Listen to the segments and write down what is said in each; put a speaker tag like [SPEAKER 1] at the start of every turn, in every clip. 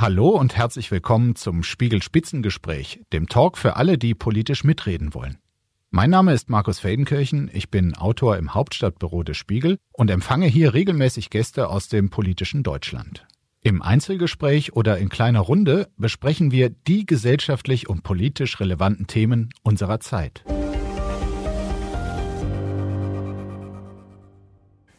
[SPEAKER 1] Hallo und herzlich willkommen zum Spiegel Spitzengespräch, dem Talk für alle, die politisch mitreden wollen. Mein Name ist Markus Feldenkirchen, ich bin Autor im Hauptstadtbüro des Spiegel und empfange hier regelmäßig Gäste aus dem politischen Deutschland. Im Einzelgespräch oder in kleiner Runde besprechen wir die gesellschaftlich und politisch relevanten Themen unserer Zeit.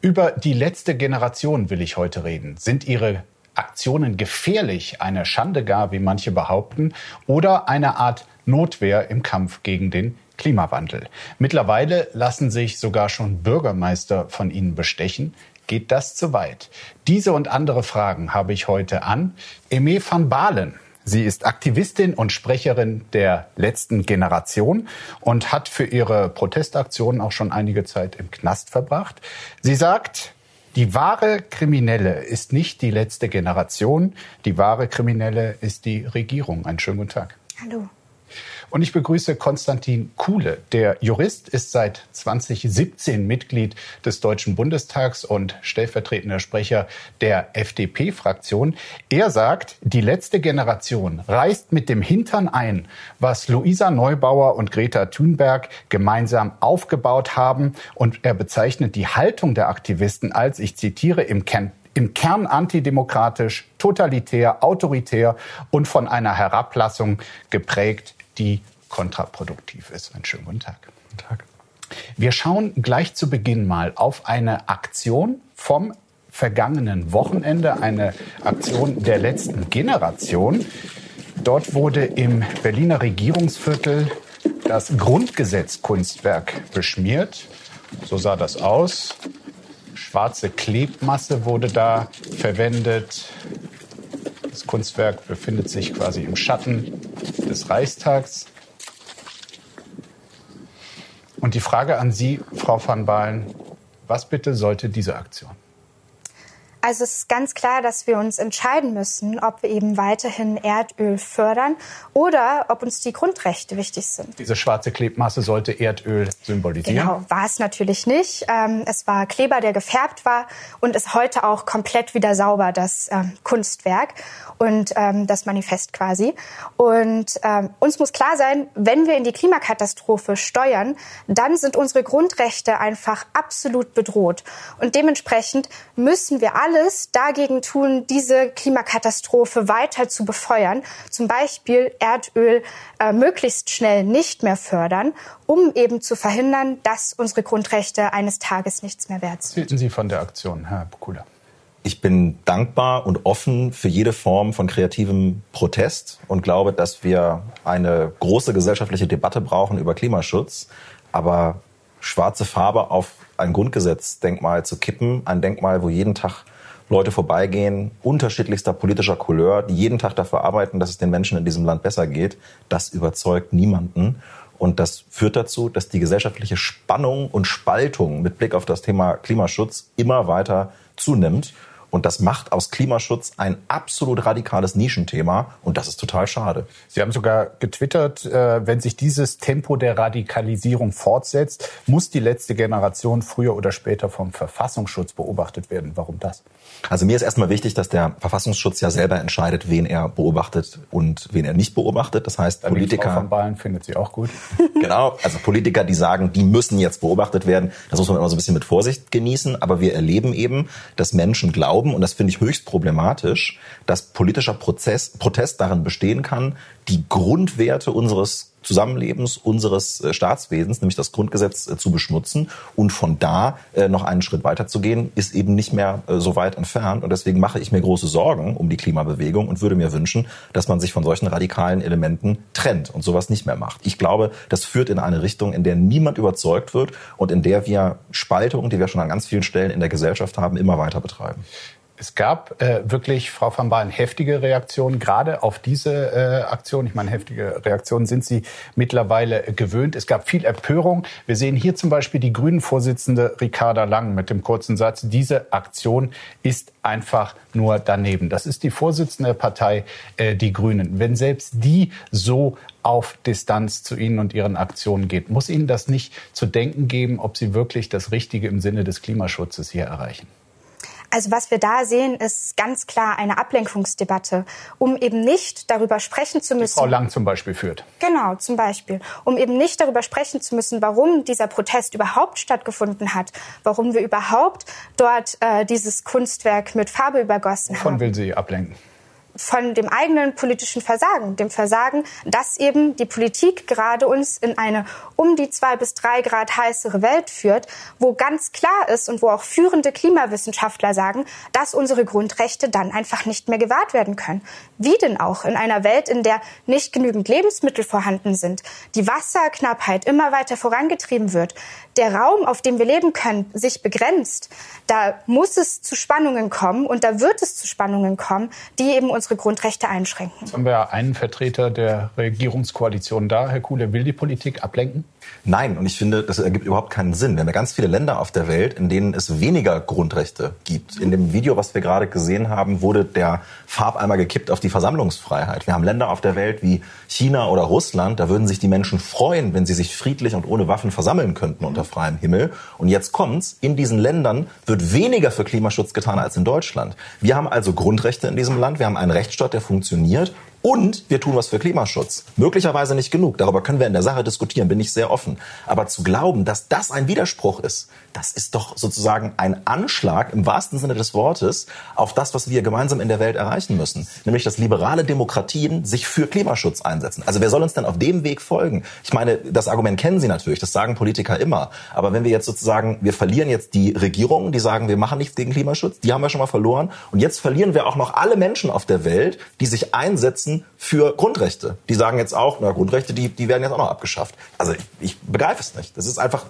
[SPEAKER 1] Über die letzte Generation will ich heute reden. Sind ihre Aktionen gefährlich, eine Schande gar, wie manche behaupten, oder eine Art Notwehr im Kampf gegen den Klimawandel. Mittlerweile lassen sich sogar schon Bürgermeister von ihnen bestechen. Geht das zu weit? Diese und andere Fragen habe ich heute an Eme van Balen. Sie ist Aktivistin und Sprecherin der letzten Generation und hat für ihre Protestaktionen auch schon einige Zeit im Knast verbracht. Sie sagt, die wahre Kriminelle ist nicht die letzte Generation. Die wahre Kriminelle ist die Regierung. Einen schönen guten Tag.
[SPEAKER 2] Hallo.
[SPEAKER 1] Und ich begrüße Konstantin Kuhle. Der Jurist ist seit 2017 Mitglied des Deutschen Bundestags und stellvertretender Sprecher der FDP-Fraktion. Er sagt, die letzte Generation reißt mit dem Hintern ein, was Luisa Neubauer und Greta Thunberg gemeinsam aufgebaut haben. Und er bezeichnet die Haltung der Aktivisten als, ich zitiere, im Kern im Kern antidemokratisch, totalitär, autoritär und von einer Herablassung geprägt, die kontraproduktiv ist. Einen schönen guten Tag. Guten Tag. Wir schauen gleich zu Beginn mal auf eine Aktion vom vergangenen Wochenende, eine Aktion der letzten Generation. Dort wurde im Berliner Regierungsviertel das Grundgesetzkunstwerk beschmiert. So sah das aus. Schwarze Klebmasse wurde da verwendet. Das Kunstwerk befindet sich quasi im Schatten des Reichstags. Und die Frage an Sie, Frau van Baalen, was bitte sollte diese Aktion?
[SPEAKER 2] Also es ist ganz klar, dass wir uns entscheiden müssen, ob wir eben weiterhin Erdöl fördern oder ob uns die Grundrechte wichtig sind.
[SPEAKER 1] Diese schwarze Klebmasse sollte Erdöl symbolisieren?
[SPEAKER 2] Genau, war es natürlich nicht. Ähm, es war Kleber, der gefärbt war und ist heute auch komplett wieder sauber, das ähm, Kunstwerk und ähm, das Manifest quasi. Und uns muss klar sein, wenn wir in die Klimakatastrophe steuern, dann sind unsere Grundrechte einfach absolut bedroht. Und dementsprechend müssen wir alle alles dagegen tun, diese Klimakatastrophe weiter zu befeuern. Zum Beispiel Erdöl äh, möglichst schnell nicht mehr fördern, um eben zu verhindern, dass unsere Grundrechte eines Tages nichts mehr wert sind.
[SPEAKER 1] Was hielten Sie von der Aktion, Herr Bukula?
[SPEAKER 3] Ich bin dankbar und offen für jede Form von kreativem Protest und glaube, dass wir eine große gesellschaftliche Debatte brauchen über Klimaschutz. Aber schwarze Farbe auf ein Grundgesetzdenkmal zu kippen, ein Denkmal, wo jeden Tag Leute vorbeigehen, unterschiedlichster politischer Couleur, die jeden Tag dafür arbeiten, dass es den Menschen in diesem Land besser geht, das überzeugt niemanden. Und das führt dazu, dass die gesellschaftliche Spannung und Spaltung mit Blick auf das Thema Klimaschutz immer weiter zunimmt. Und das macht aus Klimaschutz ein absolut radikales Nischenthema. Und das ist total schade.
[SPEAKER 1] Sie haben sogar getwittert, äh, wenn sich dieses Tempo der Radikalisierung fortsetzt, muss die letzte Generation früher oder später vom Verfassungsschutz beobachtet werden. Warum das?
[SPEAKER 3] Also mir ist erstmal wichtig, dass der Verfassungsschutz ja selber entscheidet, wen er beobachtet und wen er nicht beobachtet. Das heißt,
[SPEAKER 1] Dann Politiker. Frau von Ballen findet sie auch gut.
[SPEAKER 3] genau. Also Politiker, die sagen, die müssen jetzt beobachtet werden. Das muss man immer so ein bisschen mit Vorsicht genießen. Aber wir erleben eben, dass Menschen glauben, und das finde ich höchst problematisch, dass politischer Prozess, Protest darin bestehen kann, die Grundwerte unseres Zusammenlebens unseres äh, Staatswesens, nämlich das Grundgesetz, äh, zu beschmutzen. Und von da äh, noch einen Schritt weiter zu gehen, ist eben nicht mehr so weit entfernt. Und deswegen mache ich mir große Sorgen um die Klimabewegung und würde mir wünschen, dass man sich von solchen radikalen Elementen trennt und sowas nicht mehr macht. Ich glaube, das führt in eine Richtung, in der niemand überzeugt wird und in der wir Spaltung, die wir schon an ganz vielen Stellen in der Gesellschaft haben, immer weiter betreiben.
[SPEAKER 1] Es gab äh, wirklich, Frau van Baalen, heftige Reaktionen, gerade auf diese äh, Aktion. Ich meine, heftige Reaktionen sind Sie mittlerweile äh, gewöhnt. Es gab viel Empörung. Wir sehen hier zum Beispiel die Grünen-Vorsitzende Ricarda Lang mit dem kurzen Satz, diese Aktion ist einfach nur daneben. Das ist die Vorsitzende der Partei, äh, die Grünen. Wenn selbst die so auf Distanz zu Ihnen und Ihren Aktionen geht, muss Ihnen das nicht zu denken geben, ob Sie wirklich das Richtige im Sinne des Klimaschutzes hier erreichen?
[SPEAKER 2] Also was wir da sehen, ist ganz klar eine Ablenkungsdebatte, um eben nicht darüber sprechen zu müssen.
[SPEAKER 1] Die Frau Lang zum Beispiel führt.
[SPEAKER 2] Genau, zum Beispiel. Um eben nicht darüber sprechen zu müssen, warum dieser Protest überhaupt stattgefunden hat, warum wir überhaupt dort äh, dieses Kunstwerk mit Farbe übergossen
[SPEAKER 1] Wovon
[SPEAKER 2] haben.
[SPEAKER 1] will sie ablenken?
[SPEAKER 2] Von dem eigenen politischen Versagen, dem Versagen, dass eben die Politik gerade uns in eine um die zwei bis drei Grad heißere Welt führt, wo ganz klar ist und wo auch führende Klimawissenschaftler sagen, dass unsere Grundrechte dann einfach nicht mehr gewahrt werden können. Wie denn auch in einer Welt, in der nicht genügend Lebensmittel vorhanden sind, die Wasserknappheit immer weiter vorangetrieben wird, der Raum, auf dem wir leben können, sich begrenzt, da muss es zu Spannungen kommen und da wird es zu Spannungen kommen, die eben unsere Grundrechte einschränken.
[SPEAKER 1] Jetzt haben wir einen Vertreter der Regierungskoalition da. Herr Kuhle, will die Politik ablenken?
[SPEAKER 3] Nein, und ich finde, das ergibt überhaupt keinen Sinn. Wir haben ja ganz viele Länder auf der Welt, in denen es weniger Grundrechte gibt. In dem Video, was wir gerade gesehen haben, wurde der Farbeimer gekippt auf die Versammlungsfreiheit. Wir haben Länder auf der Welt wie China oder Russland, da würden sich die Menschen freuen, wenn sie sich friedlich und ohne Waffen versammeln könnten unter freiem Himmel. Und jetzt kommt's, in diesen Ländern wird weniger für Klimaschutz getan als in Deutschland. Wir haben also Grundrechte in diesem Land, wir haben einen Rechtsstaat, der funktioniert und wir tun was für Klimaschutz. Möglicherweise nicht genug. Darüber können wir in der Sache diskutieren, bin ich sehr offen. Aber zu glauben, dass das ein Widerspruch ist, das ist doch sozusagen ein Anschlag im wahrsten Sinne des Wortes auf das, was wir gemeinsam in der Welt erreichen müssen. Nämlich, dass liberale Demokratien sich für Klimaschutz einsetzen. Also wer soll uns denn auf dem Weg folgen? Ich meine, das Argument kennen Sie natürlich, das sagen Politiker immer. Aber wenn wir jetzt sozusagen, wir verlieren jetzt die Regierungen, die sagen, wir machen nichts gegen Klimaschutz, die haben wir schon mal verloren. Und jetzt verlieren wir auch noch alle Menschen auf der Welt, die sich einsetzen, für Grundrechte. Die sagen jetzt auch, na, Grundrechte, die, die werden jetzt auch noch abgeschafft. Also ich, ich begreife es nicht. Das ist einfach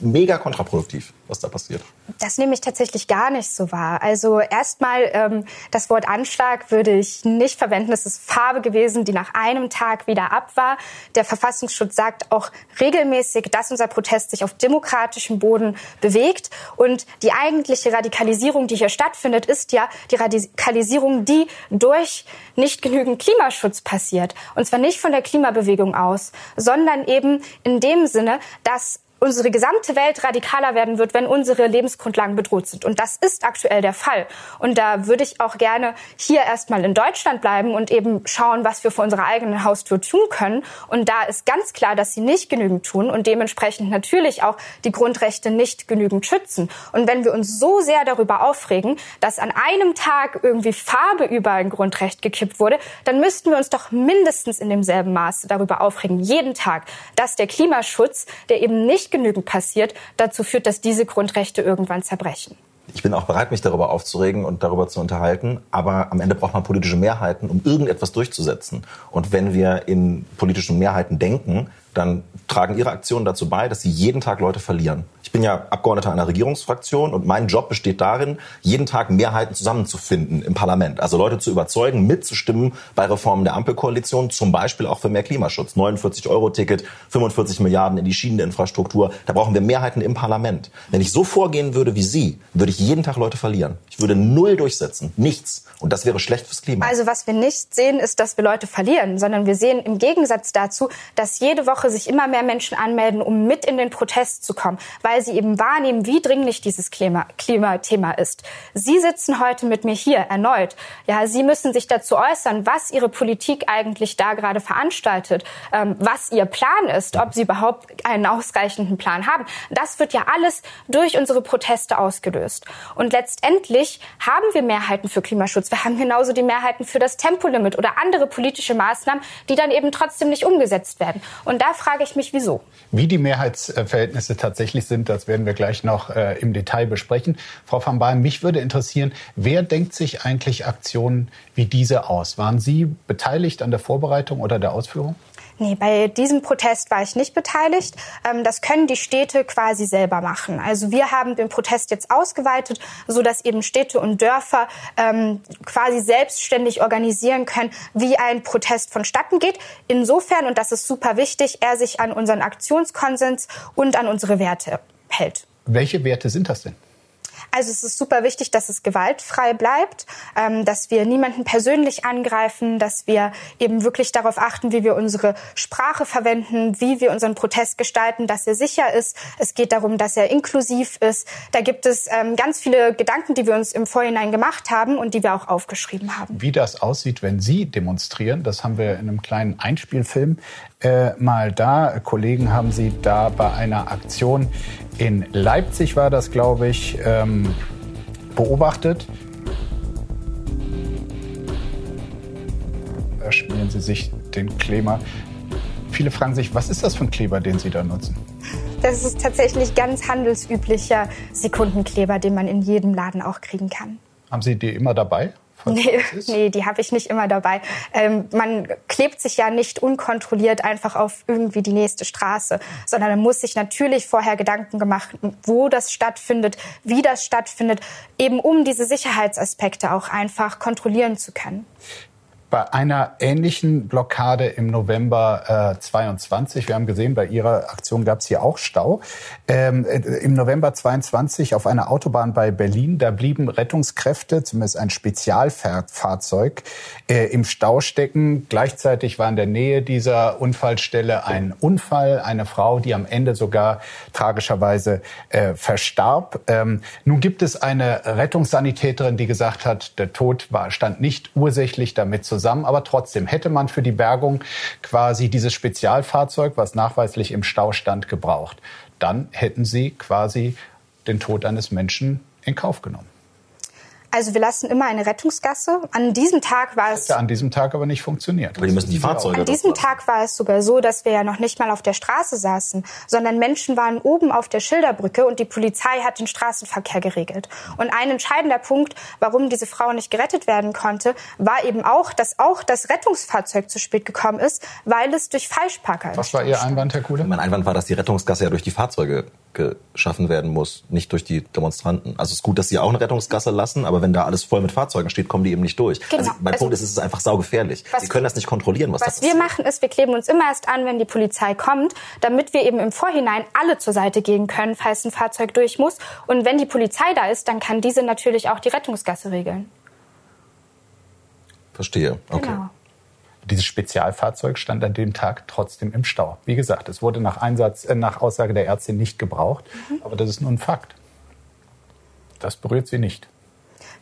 [SPEAKER 3] mega kontraproduktiv, was da passiert.
[SPEAKER 2] Das nehme ich tatsächlich gar nicht so wahr. Also erstmal, ähm, das Wort Anschlag würde ich nicht verwenden. Es ist Farbe gewesen, die nach einem Tag wieder ab war. Der Verfassungsschutz sagt auch regelmäßig, dass unser Protest sich auf demokratischem Boden bewegt. Und die eigentliche Radikalisierung, die hier stattfindet, ist ja die Radikalisierung, die durch nicht genügend Klimaschutz passiert. Und zwar nicht von der Klimabewegung aus, sondern eben in dem Sinne, dass unsere gesamte Welt radikaler werden wird, wenn unsere Lebensgrundlagen bedroht sind. Und das ist aktuell der Fall. Und da würde ich auch gerne hier erstmal in Deutschland bleiben und eben schauen, was wir vor unserer eigenen Haustür tun können. Und da ist ganz klar, dass sie nicht genügend tun und dementsprechend natürlich auch die Grundrechte nicht genügend schützen. Und wenn wir uns so sehr darüber aufregen, dass an einem Tag irgendwie Farbe über ein Grundrecht gekippt wurde, dann müssten wir uns doch mindestens in demselben Maße darüber aufregen, jeden Tag, dass der Klimaschutz, der eben nicht genügend passiert, dazu führt, dass diese Grundrechte irgendwann zerbrechen.
[SPEAKER 3] Ich bin auch bereit, mich darüber aufzuregen und darüber zu unterhalten. Aber am Ende braucht man politische Mehrheiten, um irgendetwas durchzusetzen. Und wenn wir in politischen Mehrheiten denken, dann tragen ihre Aktionen dazu bei, dass sie jeden Tag Leute verlieren. Ich bin ja Abgeordneter einer Regierungsfraktion und mein Job besteht darin, jeden Tag Mehrheiten zusammenzufinden im Parlament. Also Leute zu überzeugen, mitzustimmen bei Reformen der Ampelkoalition, zum Beispiel auch für mehr Klimaschutz. 49-Euro-Ticket, 45 Milliarden in die Schieneninfrastruktur. Da brauchen wir Mehrheiten im Parlament. Wenn ich so vorgehen würde wie Sie, würde ich jeden Tag Leute verlieren. Ich würde null durchsetzen. Nichts. Und das wäre schlecht fürs Klima.
[SPEAKER 2] Also was wir nicht sehen, ist, dass wir Leute verlieren, sondern wir sehen im Gegensatz dazu, dass jede Woche sich immer mehr Menschen anmelden, um mit in den Protest zu kommen, weil sie eben wahrnehmen, wie dringlich dieses Klima, Klimathema ist. Sie sitzen heute mit mir hier erneut. Ja, Sie müssen sich dazu äußern, was Ihre Politik eigentlich da gerade veranstaltet, ähm, was Ihr Plan ist, ob Sie überhaupt einen ausreichenden Plan haben. Das wird ja alles durch unsere Proteste ausgelöst. Und letztendlich haben wir Mehrheiten für Klimaschutz. Wir haben genauso die Mehrheiten für das Tempolimit oder andere politische Maßnahmen, die dann eben trotzdem nicht umgesetzt werden. Und frage ich mich, wieso.
[SPEAKER 1] Wie die Mehrheitsverhältnisse tatsächlich sind, das werden wir gleich noch äh, im Detail besprechen. Frau van Baalen, mich würde interessieren, wer denkt sich eigentlich Aktionen wie diese aus? Waren Sie beteiligt an der Vorbereitung oder der Ausführung?
[SPEAKER 2] Nee, bei diesem Protest war ich nicht beteiligt. Ähm, das können die Städte quasi selber machen. Also wir haben den Protest jetzt ausgeweitet, so dass eben Städte und Dörfer ähm, quasi selbstständig organisieren können, wie ein Protest vonstatten geht. Insofern, und das ist super wichtig, er sich an unseren Aktionskonsens und an unsere Werte hält.
[SPEAKER 1] Welche Werte sind das denn?
[SPEAKER 2] Also es ist super wichtig, dass es gewaltfrei bleibt, ähm, dass wir niemanden persönlich angreifen, dass wir eben wirklich darauf achten, wie wir unsere Sprache verwenden, wie wir unseren Protest gestalten, dass er sicher ist. Es geht darum, dass er inklusiv ist. Da gibt es ähm, ganz viele Gedanken, die wir uns im Vorhinein gemacht haben und die wir auch aufgeschrieben haben.
[SPEAKER 1] Wie das aussieht, wenn Sie demonstrieren, das haben wir in einem kleinen Einspielfilm äh, mal da. Kollegen haben Sie da bei einer Aktion in Leipzig war das, glaube ich, ähm, beobachtet. Da schmieren Sie sich den Kleber. Viele fragen sich, was ist das für ein Kleber, den Sie da nutzen?
[SPEAKER 2] Das ist tatsächlich ganz handelsüblicher Sekundenkleber, den man in jedem Laden auch kriegen kann.
[SPEAKER 1] Haben Sie die immer dabei?
[SPEAKER 2] Nee, nee, die habe ich nicht immer dabei. Ähm, man klebt sich ja nicht unkontrolliert einfach auf irgendwie die nächste Straße, sondern man muss sich natürlich vorher Gedanken gemacht, wo das stattfindet, wie das stattfindet, eben um diese Sicherheitsaspekte auch einfach kontrollieren zu können
[SPEAKER 1] bei einer ähnlichen Blockade im November äh, 22. Wir haben gesehen, bei Ihrer Aktion gab es hier auch Stau. Ähm, äh, Im November 22 auf einer Autobahn bei Berlin, da blieben Rettungskräfte, zumindest ein Spezialfahrzeug, äh, im Stau stecken. Gleichzeitig war in der Nähe dieser Unfallstelle ein Unfall, eine Frau, die am Ende sogar tragischerweise äh, verstarb. Ähm, nun gibt es eine Rettungssanitäterin, die gesagt hat, der Tod war, stand nicht ursächlich damit zusammen zusammen. Aber trotzdem hätte man für die Bergung quasi dieses Spezialfahrzeug, was nachweislich im Stau stand, gebraucht. Dann hätten sie quasi den Tod eines Menschen in Kauf genommen.
[SPEAKER 2] Also wir lassen immer eine Rettungsgasse. An diesem Tag war es.
[SPEAKER 1] Ja, an diesem Tag aber nicht funktioniert.
[SPEAKER 3] Aber die müssen die Fahrzeuge.
[SPEAKER 2] An diesem Tag war es sogar so, dass wir ja noch nicht mal auf der Straße saßen, sondern Menschen waren oben auf der Schilderbrücke und die Polizei hat den Straßenverkehr geregelt. Und ein entscheidender Punkt, warum diese Frau nicht gerettet werden konnte, war eben auch, dass auch das Rettungsfahrzeug zu spät gekommen ist, weil es durch Falschparker.
[SPEAKER 1] Was war Ihr Einwand, Herr Kuhle?
[SPEAKER 3] Mein Einwand war, dass die Rettungsgasse ja durch die Fahrzeuge geschaffen werden muss, nicht durch die Demonstranten. Also es ist gut, dass sie auch eine Rettungsgasse lassen, aber wenn da alles voll mit Fahrzeugen steht, kommen die eben nicht durch. Genau. Also mein also, Punkt ist, es ist einfach saugefährlich. Sie können das nicht kontrollieren, was,
[SPEAKER 2] was da passiert. Was wir machen, ist, wir kleben uns immer erst an, wenn die Polizei kommt, damit wir eben im Vorhinein alle zur Seite gehen können, falls ein Fahrzeug durch muss. Und wenn die Polizei da ist, dann kann diese natürlich auch die Rettungsgasse regeln.
[SPEAKER 3] Verstehe. Okay. Genau.
[SPEAKER 1] Dieses Spezialfahrzeug stand an dem Tag trotzdem im Stau. Wie gesagt, es wurde nach, Einsatz, äh, nach Aussage der Ärztin nicht gebraucht, mhm. aber das ist nun ein Fakt. Das berührt sie nicht.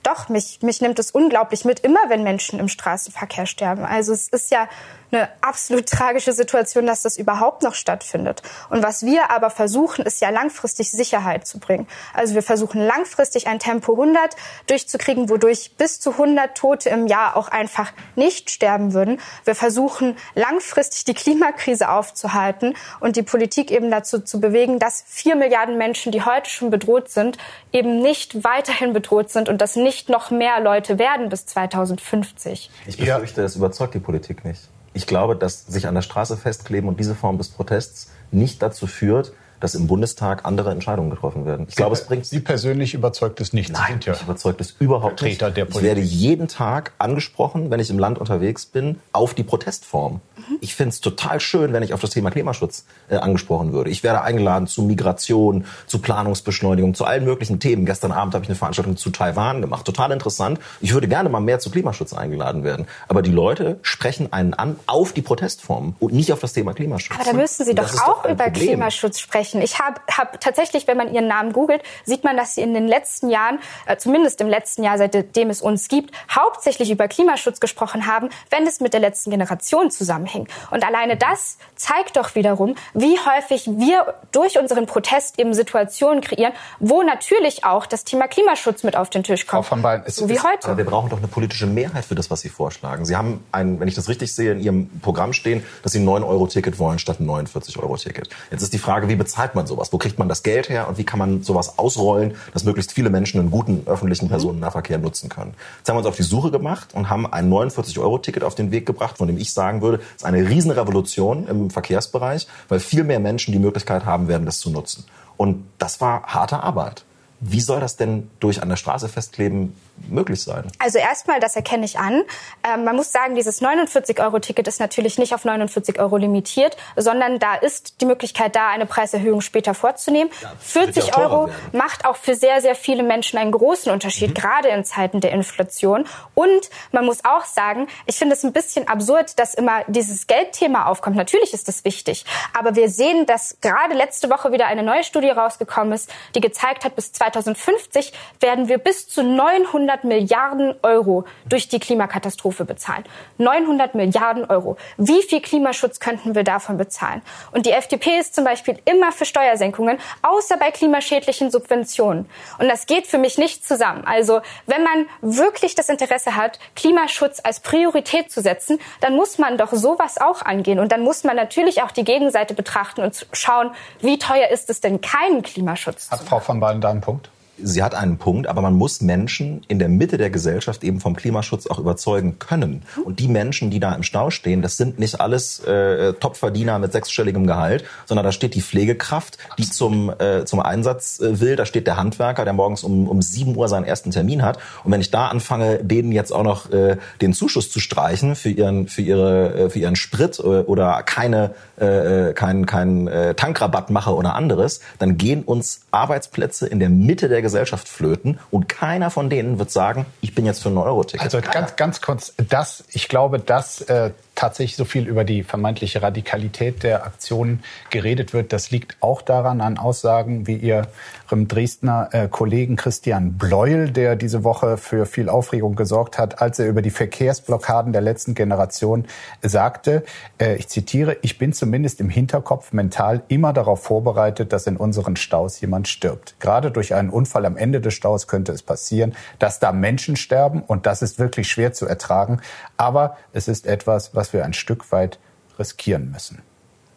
[SPEAKER 2] Doch, mich, mich nimmt es unglaublich mit, immer wenn Menschen im Straßenverkehr sterben. Also es ist ja eine absolut tragische Situation, dass das überhaupt noch stattfindet. Und was wir aber versuchen, ist ja langfristig Sicherheit zu bringen. Also wir versuchen langfristig ein Tempo 100 durchzukriegen, wodurch bis zu 100 Tote im Jahr auch einfach nicht sterben würden. Wir versuchen langfristig die Klimakrise aufzuhalten und die Politik eben dazu zu bewegen, dass vier Milliarden Menschen, die heute schon bedroht sind, eben nicht weiterhin bedroht sind und dass nicht noch mehr Leute werden bis 2050.
[SPEAKER 3] Ich befürchte, das überzeugt die Politik nicht ich glaube, dass sich an der Straße festkleben und diese Form des Protests nicht dazu führt, dass im Bundestag andere Entscheidungen getroffen werden.
[SPEAKER 1] Ich glaube, es bringt Sie persönlich überzeugt es nicht.
[SPEAKER 3] Nein, ja mich überzeugt es überhaupt nicht. Der ich werde jeden Tag angesprochen, wenn ich im Land unterwegs bin, auf die Protestform. Mhm. Ich finde es total schön, wenn ich auf das Thema Klimaschutz äh, angesprochen würde. Ich werde eingeladen zu Migration, zu Planungsbeschleunigung, zu allen möglichen Themen. Gestern Abend habe ich eine Veranstaltung zu Taiwan gemacht. Total interessant. Ich würde gerne mal mehr zu Klimaschutz eingeladen werden. Aber die Leute sprechen einen an auf die Protestform und nicht auf das Thema Klimaschutz.
[SPEAKER 2] Aber da müssen Sie doch auch doch über Problem. Klimaschutz sprechen sprechen. Ich habe hab tatsächlich, wenn man ihren Namen googelt, sieht man, dass sie in den letzten Jahren, äh, zumindest im letzten Jahr, seitdem es uns gibt, hauptsächlich über Klimaschutz gesprochen haben, wenn es mit der letzten Generation zusammenhing. Und alleine das zeigt doch wiederum, wie häufig wir durch unseren Protest eben Situationen kreieren, wo natürlich auch das Thema Klimaschutz mit auf den Tisch kommt.
[SPEAKER 1] Frau von Bein,
[SPEAKER 2] so wie heute.
[SPEAKER 3] Aber wir brauchen doch eine politische Mehrheit für das, was Sie vorschlagen. Sie haben, ein, wenn ich das richtig sehe, in Ihrem Programm stehen, dass Sie ein 9-Euro-Ticket wollen statt ein 49-Euro-Ticket. Jetzt ist die Frage, wie bezahlt bezahlt man sowas? Wo kriegt man das Geld her und wie kann man sowas ausrollen, dass möglichst viele Menschen einen guten öffentlichen mhm. Personennahverkehr nutzen können? Jetzt haben wir uns auf die Suche gemacht und haben ein 49-Euro-Ticket auf den Weg gebracht, von dem ich sagen würde, es ist eine Riesenrevolution im Verkehrsbereich, weil viel mehr Menschen die Möglichkeit haben werden, das zu nutzen. Und das war harte Arbeit. Wie soll das denn durch an der Straße festkleben möglich sein?
[SPEAKER 2] Also erstmal, das erkenne ich an. Ähm, man muss sagen, dieses 49-Euro-Ticket ist natürlich nicht auf 49 Euro limitiert, sondern da ist die Möglichkeit da, eine Preiserhöhung später vorzunehmen. Ja, 40 Euro macht auch für sehr, sehr viele Menschen einen großen Unterschied, mhm. gerade in Zeiten der Inflation. Und man muss auch sagen, ich finde es ein bisschen absurd, dass immer dieses Geldthema aufkommt. Natürlich ist das wichtig, aber wir sehen, dass gerade letzte Woche wieder eine neue Studie rausgekommen ist, die gezeigt hat, bis 2050 werden wir bis zu 900 Milliarden Euro durch die Klimakatastrophe bezahlen. 900 Milliarden Euro. Wie viel Klimaschutz könnten wir davon bezahlen? Und die FDP ist zum Beispiel immer für Steuersenkungen, außer bei klimaschädlichen Subventionen. Und das geht für mich nicht zusammen. Also wenn man wirklich das Interesse hat, Klimaschutz als Priorität zu setzen, dann muss man doch sowas auch angehen. Und dann muss man natürlich auch die Gegenseite betrachten und schauen, wie teuer ist es denn, keinen Klimaschutz
[SPEAKER 1] Hat Frau von Baden da einen Punkt?
[SPEAKER 3] Sie hat einen Punkt, aber man muss Menschen in der Mitte der Gesellschaft eben vom Klimaschutz auch überzeugen können. Und die Menschen, die da im Stau stehen, das sind nicht alles äh, Topverdiener mit sechsstelligem Gehalt, sondern da steht die Pflegekraft, die zum, äh, zum Einsatz äh, will, da steht der Handwerker, der morgens um, um 7 Uhr seinen ersten Termin hat. Und wenn ich da anfange, denen jetzt auch noch äh, den Zuschuss zu streichen für ihren, für ihre, äh, für ihren Sprit äh, oder keine, äh, kein, kein äh, Tankrabatt mache oder anderes, dann gehen uns Arbeitsplätze in der Mitte der Gesellschaft flöten und keiner von denen wird sagen, ich bin jetzt für ein Euro-Ticket.
[SPEAKER 1] Also ganz, ganz kurz, das, ich glaube, dass äh, tatsächlich so viel über die vermeintliche Radikalität der Aktionen geredet wird, das liegt auch daran an Aussagen wie Ihrem Dresdner äh, Kollegen Christian Bleuel, der diese Woche für viel Aufregung gesorgt hat, als er über die Verkehrsblockaden der letzten Generation sagte, äh, ich zitiere, ich bin zumindest im Hinterkopf mental immer darauf vorbereitet, dass in unseren Staus jemand stirbt. Gerade durch einen Unfall am Ende des Staus könnte es passieren, dass da Menschen sterben und das ist wirklich schwer zu ertragen. Aber es ist etwas, was wir ein Stück weit riskieren müssen.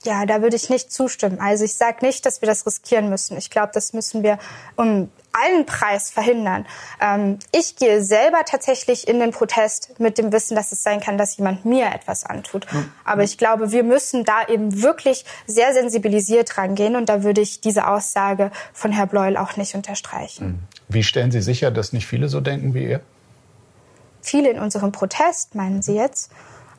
[SPEAKER 2] Ja, da würde ich nicht zustimmen. Also ich sage nicht, dass wir das riskieren müssen. Ich glaube, das müssen wir um allen Preis verhindern. Ähm, ich gehe selber tatsächlich in den Protest mit dem Wissen, dass es sein kann, dass jemand mir etwas antut. Aber ich glaube, wir müssen da eben wirklich sehr sensibilisiert rangehen und da würde ich diese Aussage von Herr Bleuel auch nicht unterstreichen. Hm.
[SPEAKER 1] Wie stellen Sie sicher, dass nicht viele so denken wie ihr?
[SPEAKER 2] Viele in unserem Protest, meinen Sie jetzt?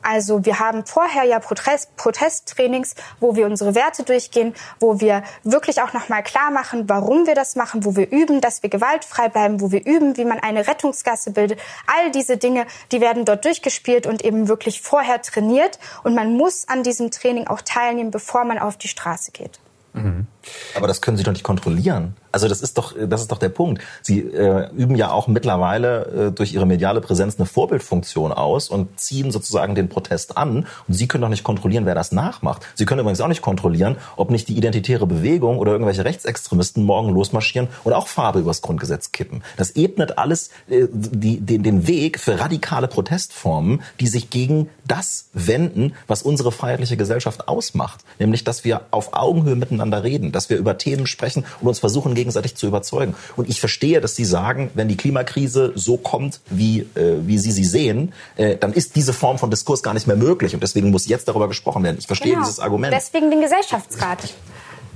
[SPEAKER 2] Also wir haben vorher ja Protest, Protesttrainings, wo wir unsere Werte durchgehen, wo wir wirklich auch nochmal klar machen, warum wir das machen, wo wir üben, dass wir gewaltfrei bleiben, wo wir üben, wie man eine Rettungsgasse bildet. All diese Dinge, die werden dort durchgespielt und eben wirklich vorher trainiert. Und man muss an diesem Training auch teilnehmen, bevor man auf die Straße geht.
[SPEAKER 3] Mhm. Aber das können Sie doch nicht kontrollieren. Also das ist doch, das ist doch der Punkt. Sie äh, üben ja auch mittlerweile äh, durch ihre mediale Präsenz eine Vorbildfunktion aus und ziehen sozusagen den Protest an. Und Sie können doch nicht kontrollieren, wer das nachmacht. Sie können übrigens auch nicht kontrollieren, ob nicht die identitäre Bewegung oder irgendwelche Rechtsextremisten morgen losmarschieren und auch Farbe übers Grundgesetz kippen. Das ebnet alles äh, die, den, den Weg für radikale Protestformen, die sich gegen das wenden, was unsere freiheitliche Gesellschaft ausmacht. Nämlich, dass wir auf Augenhöhe miteinander reden, dass wir über Themen sprechen und uns versuchen, gegenseitig zu überzeugen. Und ich verstehe, dass Sie sagen, wenn die Klimakrise so kommt, wie, äh, wie Sie sie sehen, äh, dann ist diese Form von Diskurs gar nicht mehr möglich. Und deswegen muss jetzt darüber gesprochen werden. Ich verstehe genau. dieses Argument.
[SPEAKER 2] Deswegen den Gesellschaftsrat.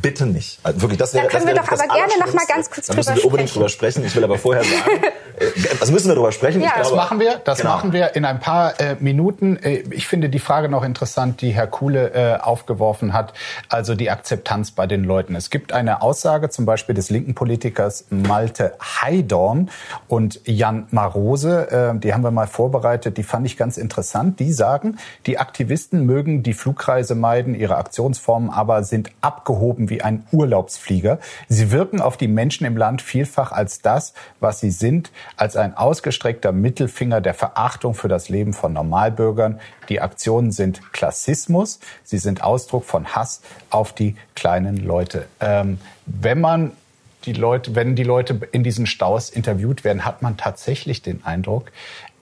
[SPEAKER 3] Bitte nicht. Also wirklich, das wäre.
[SPEAKER 2] Da können
[SPEAKER 3] das
[SPEAKER 2] wir doch aber gerne noch mal ganz kurz
[SPEAKER 3] da müssen wir unbedingt drüber sprechen. Ich will aber vorher sagen, also müssen wir drüber sprechen.
[SPEAKER 1] Ja, glaube, das machen wir. Das genau. machen wir in ein paar äh, Minuten. Äh, ich finde die Frage noch interessant, die Herr Kuhle äh, aufgeworfen hat. Also die Akzeptanz bei den Leuten. Es gibt eine Aussage zum Beispiel des linken Politikers Malte Heidorn und Jan Marose. Äh, die haben wir mal vorbereitet. Die fand ich ganz interessant. Die sagen, die Aktivisten mögen die Flugreise meiden, ihre Aktionsformen aber sind abgehoben wie ein Urlaubsflieger. Sie wirken auf die Menschen im Land vielfach als das, was sie sind, als ein ausgestreckter Mittelfinger der Verachtung für das Leben von Normalbürgern. Die Aktionen sind Klassismus, sie sind Ausdruck von Hass auf die kleinen Leute. Ähm, wenn man die Leute, wenn die Leute in diesen Staus interviewt werden, hat man tatsächlich den Eindruck,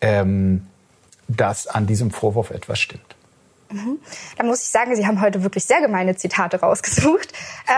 [SPEAKER 1] ähm, dass an diesem Vorwurf etwas stimmt.
[SPEAKER 2] Mhm. Da muss ich sagen, Sie haben heute wirklich sehr gemeine Zitate rausgesucht.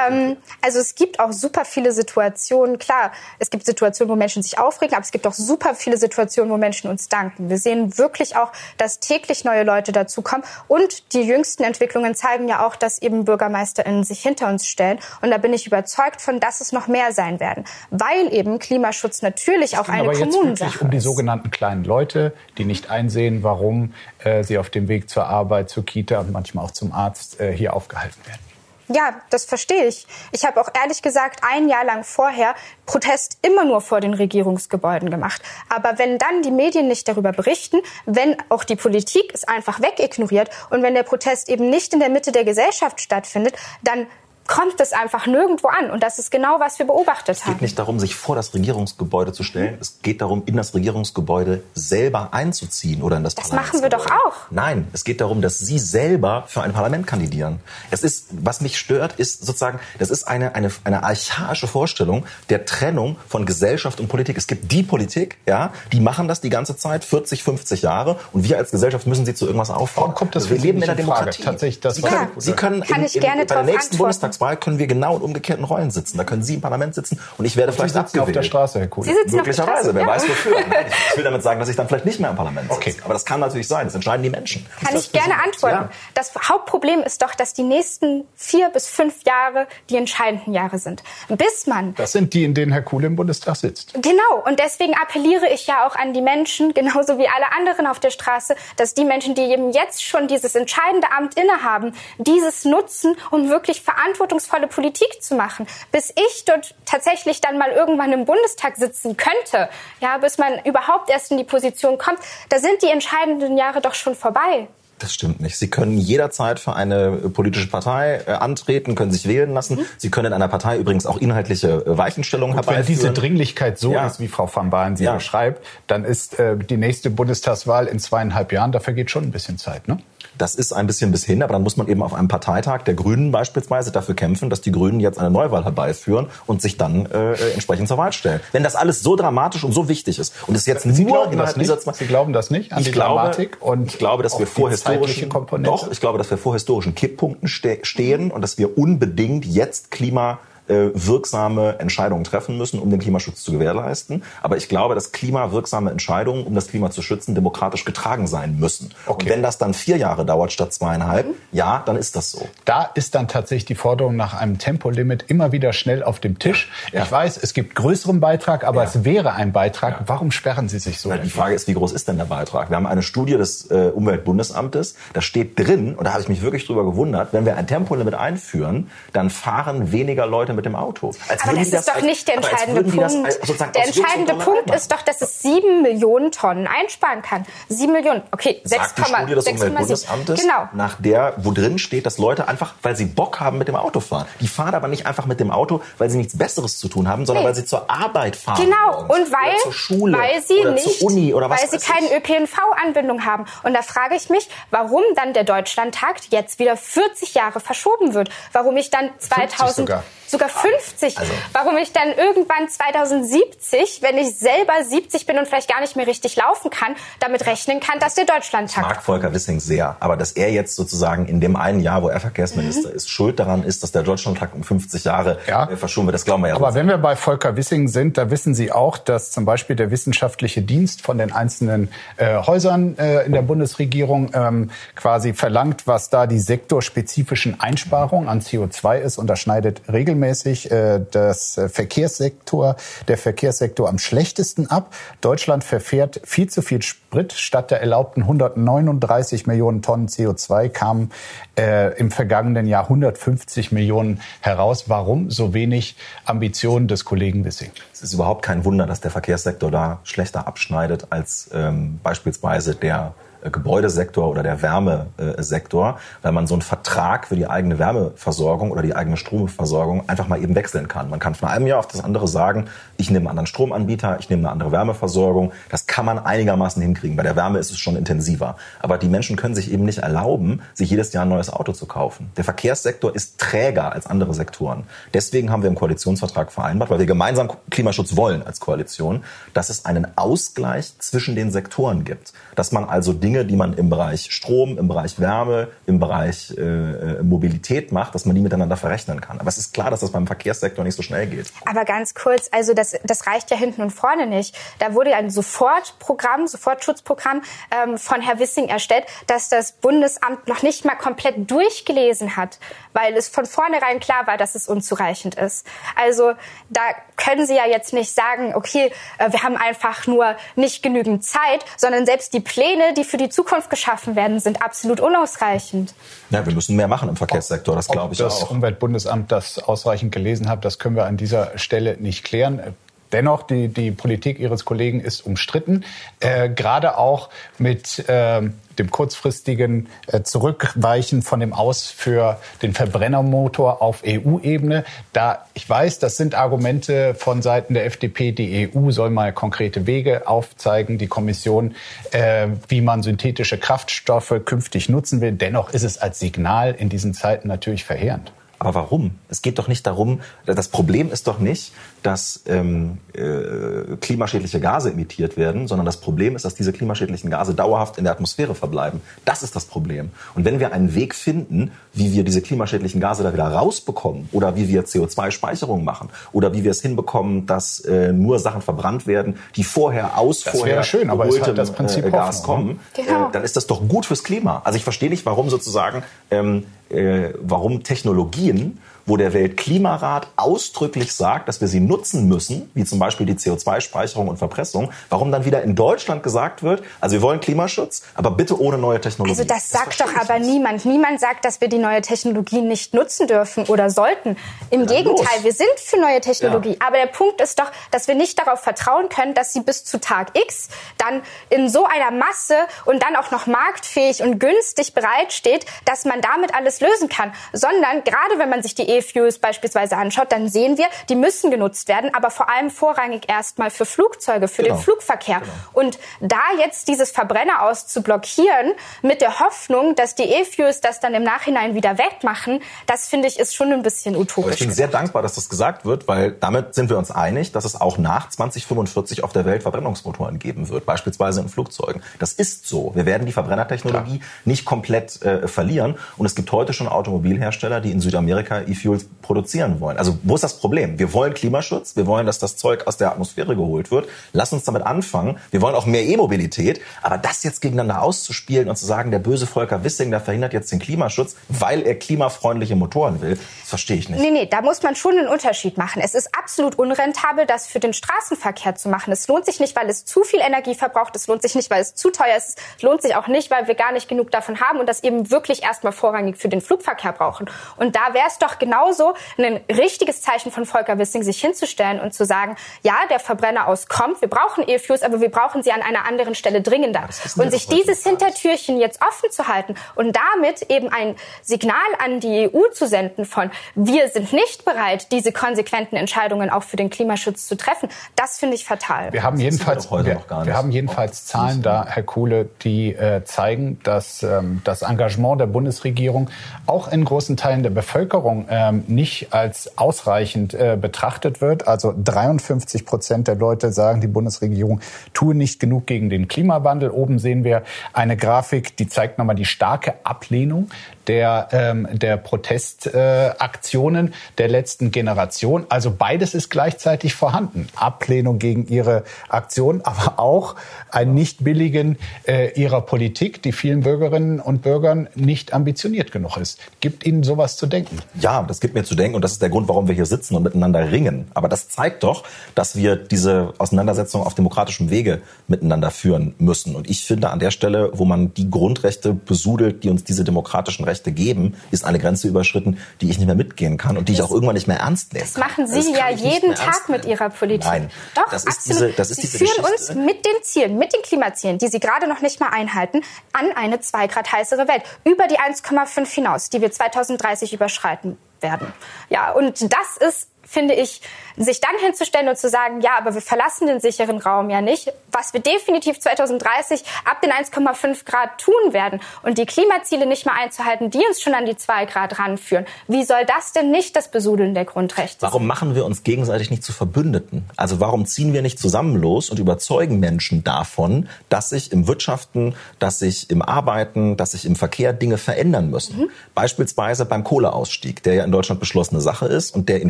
[SPEAKER 2] Ähm, also es gibt auch super viele Situationen. Klar, es gibt Situationen, wo Menschen sich aufregen, aber es gibt auch super viele Situationen, wo Menschen uns danken. Wir sehen wirklich auch, dass täglich neue Leute dazukommen. Und die jüngsten Entwicklungen zeigen ja auch, dass eben BürgermeisterInnen sich hinter uns stellen. Und da bin ich überzeugt von, dass es noch mehr sein werden. Weil eben Klimaschutz natürlich auch eine Kommunensache
[SPEAKER 1] ist. um die sogenannten kleinen Leute, die nicht einsehen, warum äh, sie auf dem Weg zur Arbeit, zur Kita und manchmal auch zum Arzt äh, hier aufgehalten werden.
[SPEAKER 2] Ja, das verstehe ich. Ich habe auch ehrlich gesagt ein Jahr lang vorher Protest immer nur vor den Regierungsgebäuden gemacht. Aber wenn dann die Medien nicht darüber berichten, wenn auch die Politik es einfach wegignoriert und wenn der Protest eben nicht in der Mitte der Gesellschaft stattfindet, dann kommt es einfach nirgendwo an. Und das ist genau, was wir beobachtet haben.
[SPEAKER 3] Es geht nicht darum, sich vor das Regierungsgebäude zu stellen. Mhm. Es geht darum, in das Regierungsgebäude selber einzuziehen oder in das,
[SPEAKER 2] das Parlament. Das machen wir doch auch.
[SPEAKER 3] Nein, es geht darum, dass Sie selber für ein Parlament kandidieren. Es ist, was mich stört, ist sozusagen, das ist eine, eine, eine archaische Vorstellung der Trennung von Gesellschaft und Politik. Es gibt die Politik, ja, die machen das die ganze Zeit, 40, 50 Jahre, und wir als Gesellschaft müssen sie zu irgendwas aufbauen.
[SPEAKER 1] Warum kommt das wir leben in der Demokratie.
[SPEAKER 3] Tatsächlich, das Sie können, Sie können
[SPEAKER 2] Kann in, in, in,
[SPEAKER 3] bei der nächsten Bundestags Bundestagswahl können wir genau in umgekehrten Rollen sitzen. Da können Sie im Parlament sitzen und ich werde und vielleicht
[SPEAKER 1] abgewählt. auf der Straße, Herr Kuhn.
[SPEAKER 2] Sie sitzen
[SPEAKER 3] Möglicherweise, wer
[SPEAKER 2] ja.
[SPEAKER 3] weiß wofür. Ich will damit sagen, dass ich dann vielleicht nicht mehr im Parlament sitze. Okay. Aber das kann natürlich sein. Das entscheiden die Menschen.
[SPEAKER 2] Kann ich gerne antworten. Ja. Das Hauptproblem ist doch, dass die nächsten vier bis fünf Jahre die entscheidenden Jahre sind. Bis man...
[SPEAKER 1] Das sind die, in denen Herr Kuhle im Bundestag sitzt.
[SPEAKER 2] Genau. Und deswegen appelliere ich ja auch an die Menschen, genauso wie alle anderen auf der Straße, dass die Menschen, die eben jetzt schon dieses entscheidende Amt innehaben, dieses nutzen, um wirklich verantwortungsvolle Politik zu machen. Bis ich dort tatsächlich dann mal irgendwann im Bundestag sitzen könnte, ja, bis man überhaupt erst in die Position kommt, da sind die entscheidenden Jahre doch schon vorbei.
[SPEAKER 3] Das stimmt nicht. Sie können jederzeit für eine politische Partei äh, antreten, können sich wählen lassen. Mhm. Sie können in einer Partei übrigens auch inhaltliche äh, Weichenstellungen herbeiführen.
[SPEAKER 1] Wenn diese Dringlichkeit so ja. ist, wie Frau van Baalen sie ja. beschreibt, dann ist äh, die nächste Bundestagswahl in zweieinhalb Jahren, da vergeht schon ein bisschen Zeit, ne?
[SPEAKER 3] Das ist ein bisschen bis hin, aber dann muss man eben auf einem Parteitag der Grünen beispielsweise dafür kämpfen, dass die Grünen jetzt eine Neuwahl herbeiführen und sich dann äh, entsprechend zur Wahl stellen. Wenn das alles so dramatisch und so wichtig ist und es jetzt
[SPEAKER 1] Sie
[SPEAKER 3] nur
[SPEAKER 1] glauben das nicht? Sie glauben das nicht
[SPEAKER 3] an ich die glaube, Dramatik und ich glaube, dass wir vor historischen Doch, ich glaube, dass wir vor historischen Kipppunkten ste stehen und dass wir unbedingt jetzt Klima äh, wirksame Entscheidungen treffen müssen, um den Klimaschutz zu gewährleisten. Aber ich glaube, dass klimawirksame Entscheidungen, um das Klima zu schützen, demokratisch getragen sein müssen. Okay. Und wenn das dann vier Jahre dauert statt zweieinhalb, mhm. ja, dann ist das so.
[SPEAKER 1] Da ist dann tatsächlich die Forderung nach einem Tempolimit immer wieder schnell auf dem Tisch. Ja. Ich weiß, es gibt größeren Beitrag, aber ja. es wäre ein Beitrag. Ja. Warum sperren Sie sich so?
[SPEAKER 3] Na, die Frage ist, wie groß ist denn der Beitrag? Wir haben eine Studie des äh, Umweltbundesamtes, da steht drin, und da habe ich mich wirklich drüber gewundert, wenn wir ein Tempolimit einführen, dann fahren weniger Leute mit dem Auto.
[SPEAKER 2] Als aber das ist das, doch nicht der entscheidende Punkt. der entscheidende Punkt ist doch, dass es sieben Millionen Tonnen einsparen kann. Sieben Millionen, okay,
[SPEAKER 3] 6,7. Genau. Nach der, wo drin steht, dass Leute einfach, weil sie Bock haben mit dem Auto fahren. Die fahren aber nicht einfach mit dem Auto, weil sie nichts Besseres zu tun haben, sondern nee. weil sie zur Arbeit fahren.
[SPEAKER 2] Genau. Und weil,
[SPEAKER 3] zur Schule
[SPEAKER 2] weil sie
[SPEAKER 3] oder
[SPEAKER 2] nicht,
[SPEAKER 3] zur Uni oder was
[SPEAKER 2] weil sie keine ÖPNV-Anbindung haben. Und da frage ich mich, warum dann der Deutschlandtag jetzt wieder 40 Jahre verschoben wird. Warum ich dann 2000 sogar. Sogar 50. Also. Warum ich dann irgendwann 2070, wenn ich selber 70 bin und vielleicht gar nicht mehr richtig laufen kann, damit rechnen kann, dass der Deutschlandtag.
[SPEAKER 3] Ich mag Volker Wissing sehr, aber dass er jetzt sozusagen in dem einen Jahr, wo er Verkehrsminister mhm. ist, schuld daran ist, dass der Deutschlandtag um 50 Jahre ja. Äh, verschoben wird, das glauben wir ja.
[SPEAKER 1] Aber wenn wir bei Volker Wissing sind, da wissen Sie auch, dass zum Beispiel der wissenschaftliche Dienst von den einzelnen äh, Häusern äh, in der Bundesregierung ähm, quasi verlangt, was da die sektorspezifischen Einsparungen an CO2 ist und das schneidet regelmäßig äh, das äh, Verkehrssektor, der Verkehrssektor am schlechtesten ab. Deutschland verfährt viel zu viel Sprit. Statt der erlaubten 139 Millionen Tonnen CO2 kamen äh, im vergangenen Jahr 150 Millionen heraus. Warum so wenig Ambitionen des Kollegen Wissing?
[SPEAKER 3] Es ist überhaupt kein Wunder, dass der Verkehrssektor da schlechter abschneidet als ähm, beispielsweise der Gebäudesektor oder der Wärmesektor, weil man so einen Vertrag für die eigene Wärmeversorgung oder die eigene Stromversorgung einfach mal eben wechseln kann. Man kann von einem Jahr auf das andere sagen, ich nehme einen anderen Stromanbieter, ich nehme eine andere Wärmeversorgung. Das kann man einigermaßen hinkriegen. Bei der Wärme ist es schon intensiver. Aber die Menschen können sich eben nicht erlauben, sich jedes Jahr ein neues Auto zu kaufen. Der Verkehrssektor ist träger als andere Sektoren. Deswegen haben wir im Koalitionsvertrag vereinbart, weil wir gemeinsam Klimaschutz wollen als Koalition, dass es einen Ausgleich zwischen den Sektoren gibt. Dass man also Dinge Dinge, die man im Bereich Strom, im Bereich Wärme, im Bereich äh, äh, Mobilität macht, dass man die miteinander verrechnen kann. Aber es ist klar, dass das beim Verkehrssektor nicht so schnell geht.
[SPEAKER 2] Aber ganz kurz, also das, das reicht ja hinten und vorne nicht. Da wurde ein Sofortprogramm, Sofortschutzprogramm ähm, von Herr Wissing erstellt, dass das Bundesamt noch nicht mal komplett durchgelesen hat, weil es von vornherein klar war, dass es unzureichend ist. Also da können Sie ja jetzt nicht sagen, okay, äh, wir haben einfach nur nicht genügend Zeit, sondern selbst die Pläne, die für die Zukunft geschaffen werden, sind absolut unausreichend.
[SPEAKER 3] Ja, wir müssen mehr machen im Verkehrssektor, das glaube ich
[SPEAKER 1] das
[SPEAKER 3] auch.
[SPEAKER 1] Umweltbundesamt das ausreichend gelesen hat, das können wir an dieser Stelle nicht klären. Dennoch, die, die Politik Ihres Kollegen ist umstritten, äh, gerade auch mit äh, dem kurzfristigen äh, Zurückweichen von dem Aus für den Verbrennermotor auf EU-Ebene. Da ich weiß, das sind Argumente von Seiten der FDP. Die EU soll mal konkrete Wege aufzeigen, die Kommission, äh, wie man synthetische Kraftstoffe künftig nutzen will. Dennoch ist es als Signal in diesen Zeiten natürlich verheerend.
[SPEAKER 3] Aber warum? Es geht doch nicht darum, das Problem ist doch nicht, dass ähm, äh, klimaschädliche Gase emittiert werden, sondern das Problem ist, dass diese klimaschädlichen Gase dauerhaft in der Atmosphäre verbleiben. Das ist das Problem. Und wenn wir einen Weg finden, wie wir diese klimaschädlichen Gase da wieder rausbekommen oder wie wir CO2-Speicherung machen oder wie wir es hinbekommen, dass äh, nur Sachen verbrannt werden, die vorher aus
[SPEAKER 1] Das
[SPEAKER 3] vorher
[SPEAKER 1] schön, aber hat das Prinzip
[SPEAKER 3] äh, Gas
[SPEAKER 1] Hoffnung,
[SPEAKER 3] kommen,
[SPEAKER 2] Genau.
[SPEAKER 3] äh, dann ist das doch gut fürs Klima. Also ich verstehe nicht, warum sozusagen ähm, äh, warum Technologien, wo der Weltklimarat ausdrücklich sagt, dass wir sie nutzen müssen, wie zum Beispiel die CO2-Speicherung und Verpressung, warum dann wieder in Deutschland gesagt wird, also wir wollen Klimaschutz, aber bitte ohne neue Technologie.
[SPEAKER 2] Also das sagt doch aber
[SPEAKER 3] nicht.
[SPEAKER 2] niemand. Niemand sagt, dass wir die neue Technologie nicht nutzen dürfen oder sollten. Im
[SPEAKER 3] Ja,
[SPEAKER 2] Gegenteil,
[SPEAKER 3] los.
[SPEAKER 2] wir sind für neue Technologie.
[SPEAKER 3] Ja.
[SPEAKER 2] Aber der Punkt ist doch, dass wir nicht darauf vertrauen können, dass sie bis zu Tag X dann in so einer Masse und dann auch noch marktfähig und günstig bereitsteht, dass man damit alles lösen kann. Sondern gerade wenn man sich die E-Fuels beispielsweise anschaut, dann sehen wir, die müssen genutzt werden, aber vor allem vorrangig erstmal für Flugzeuge, für
[SPEAKER 3] Genau.
[SPEAKER 2] den Flugverkehr. Und da jetzt dieses Verbrenner aus zu blockieren, mit der Hoffnung, dass die E-Fuels das dann im Nachhinein wieder wegmachen, das finde ich ist schon ein bisschen
[SPEAKER 3] Aber ich
[SPEAKER 2] utopisch.
[SPEAKER 3] bin sehr dankbar, dass das gesagt wird, weil damit sind wir uns einig, dass es auch nach 2045 auf der Welt Verbrennungsmotoren geben wird, beispielsweise in Flugzeugen. Das ist so. Wir werden die Verbrennertechnologie nicht komplett äh, verlieren. Und es gibt heute schon Automobilhersteller, die in Südamerika E-Fuels produzieren wollen. Also wo ist das Problem? Wir wollen Klimaschutz, wir wollen, dass das Zeug aus der Atmosphäre geholt wird. Lass uns damit anfangen. Wir wollen auch mehr E-Mobilität. Aber das jetzt gegeneinander auszuspielen und zu sagen, der böse Volker Wissing, der verhindert jetzt den Klimaschutz, weil er klimafreundliche Motoren will, das verstehe ich nicht.
[SPEAKER 2] Nee, nee, da muss man schon einen Unterschied machen. Es ist absolut unrentabel, das für den Straßenverkehr zu machen. Es lohnt sich nicht, weil es zu viel Energie verbraucht. Es lohnt sich nicht, weil es zu teuer ist. Es lohnt sich auch nicht, weil wir gar nicht genug davon haben und das eben wirklich erstmal vorrangig für den Flugverkehr brauchen. Und da wäre es doch genauso ein richtiges Zeichen von Volker Wissing, sich hinzustellen und zu sagen, ja, der Verbrenner auskommt, wir brauchen E-Fuels, aber wir brauchen sie an einer anderen Stelle dringender. Und sich dieses. Hintertürchen jetzt offen zu halten und damit eben ein Signal an die EU zu senden von, wir sind nicht bereit, diese konsequenten Entscheidungen auch für den Klimaschutz zu treffen, das finde ich fatal.
[SPEAKER 1] Wir haben jedenfalls, wir,
[SPEAKER 3] noch gar
[SPEAKER 1] wir haben jedenfalls Zahlen da, Herr Kuhle, die äh, zeigen, dass ähm, das Engagement der Bundesregierung auch in großen Teilen der Bevölkerung ähm, nicht als ausreichend äh, betrachtet wird. Also 53 Prozent der Leute sagen, die Bundesregierung tue nicht genug gegen den Klimawandel. Oben sehen wir eine Grafik, die zeigt nochmal die starke Ablehnung der, ähm, der Protestaktionen äh, der letzten Generation. Also beides ist gleichzeitig vorhanden. Ablehnung gegen ihre Aktion, aber auch ein Nicht-Billigen äh, ihrer Politik, die vielen Bürgerinnen und Bürgern nicht ambitioniert genug ist. Gibt Ihnen sowas zu denken?
[SPEAKER 3] Ja, das gibt mir zu denken und das ist der Grund, warum wir hier sitzen und miteinander ringen. Aber das zeigt doch, dass wir diese Auseinandersetzung auf demokratischem Wege miteinander führen müssen. Und ich finde, an der Stelle, wo man die Grundrechte besudelt, die uns diese demokratischen Rechte geben, ist eine Grenze überschritten, die ich nicht mehr mitgehen kann und die ich auch irgendwann nicht mehr ernst nehmen
[SPEAKER 2] Das machen Sie
[SPEAKER 3] Das
[SPEAKER 2] ja jeden Tag mit. Ihrer Politik.
[SPEAKER 3] Nein,
[SPEAKER 2] Doch,
[SPEAKER 3] das ist
[SPEAKER 2] absolut.
[SPEAKER 3] diese, das ist
[SPEAKER 2] Sie
[SPEAKER 3] diese
[SPEAKER 2] führen
[SPEAKER 3] Geschichte.
[SPEAKER 2] uns mit den Zielen, mit den Klimazielen, die Sie gerade noch nicht mal einhalten, an eine zwei Grad heißere Welt. Über die 1,5 hinaus, die wir 2030 überschreiten werden. Ja, und das ist finde ich, sich dann hinzustellen und zu sagen, ja, aber wir verlassen den sicheren Raum ja nicht, was wir definitiv 2030 ab den 1,5 Grad tun werden und die Klimaziele nicht mehr einzuhalten, die uns schon an die 2 Grad ranführen. Wie soll das denn nicht das Besudeln der Grundrechte
[SPEAKER 3] sein? Warum machen wir uns gegenseitig nicht zu Verbündeten? Also warum ziehen wir nicht zusammen los und überzeugen Menschen davon, dass sich im Wirtschaften, dass sich im Arbeiten, dass sich im Verkehr Dinge verändern müssen? Mhm. Beispielsweise beim Kohleausstieg, der ja in Deutschland beschlossene Sache ist und der in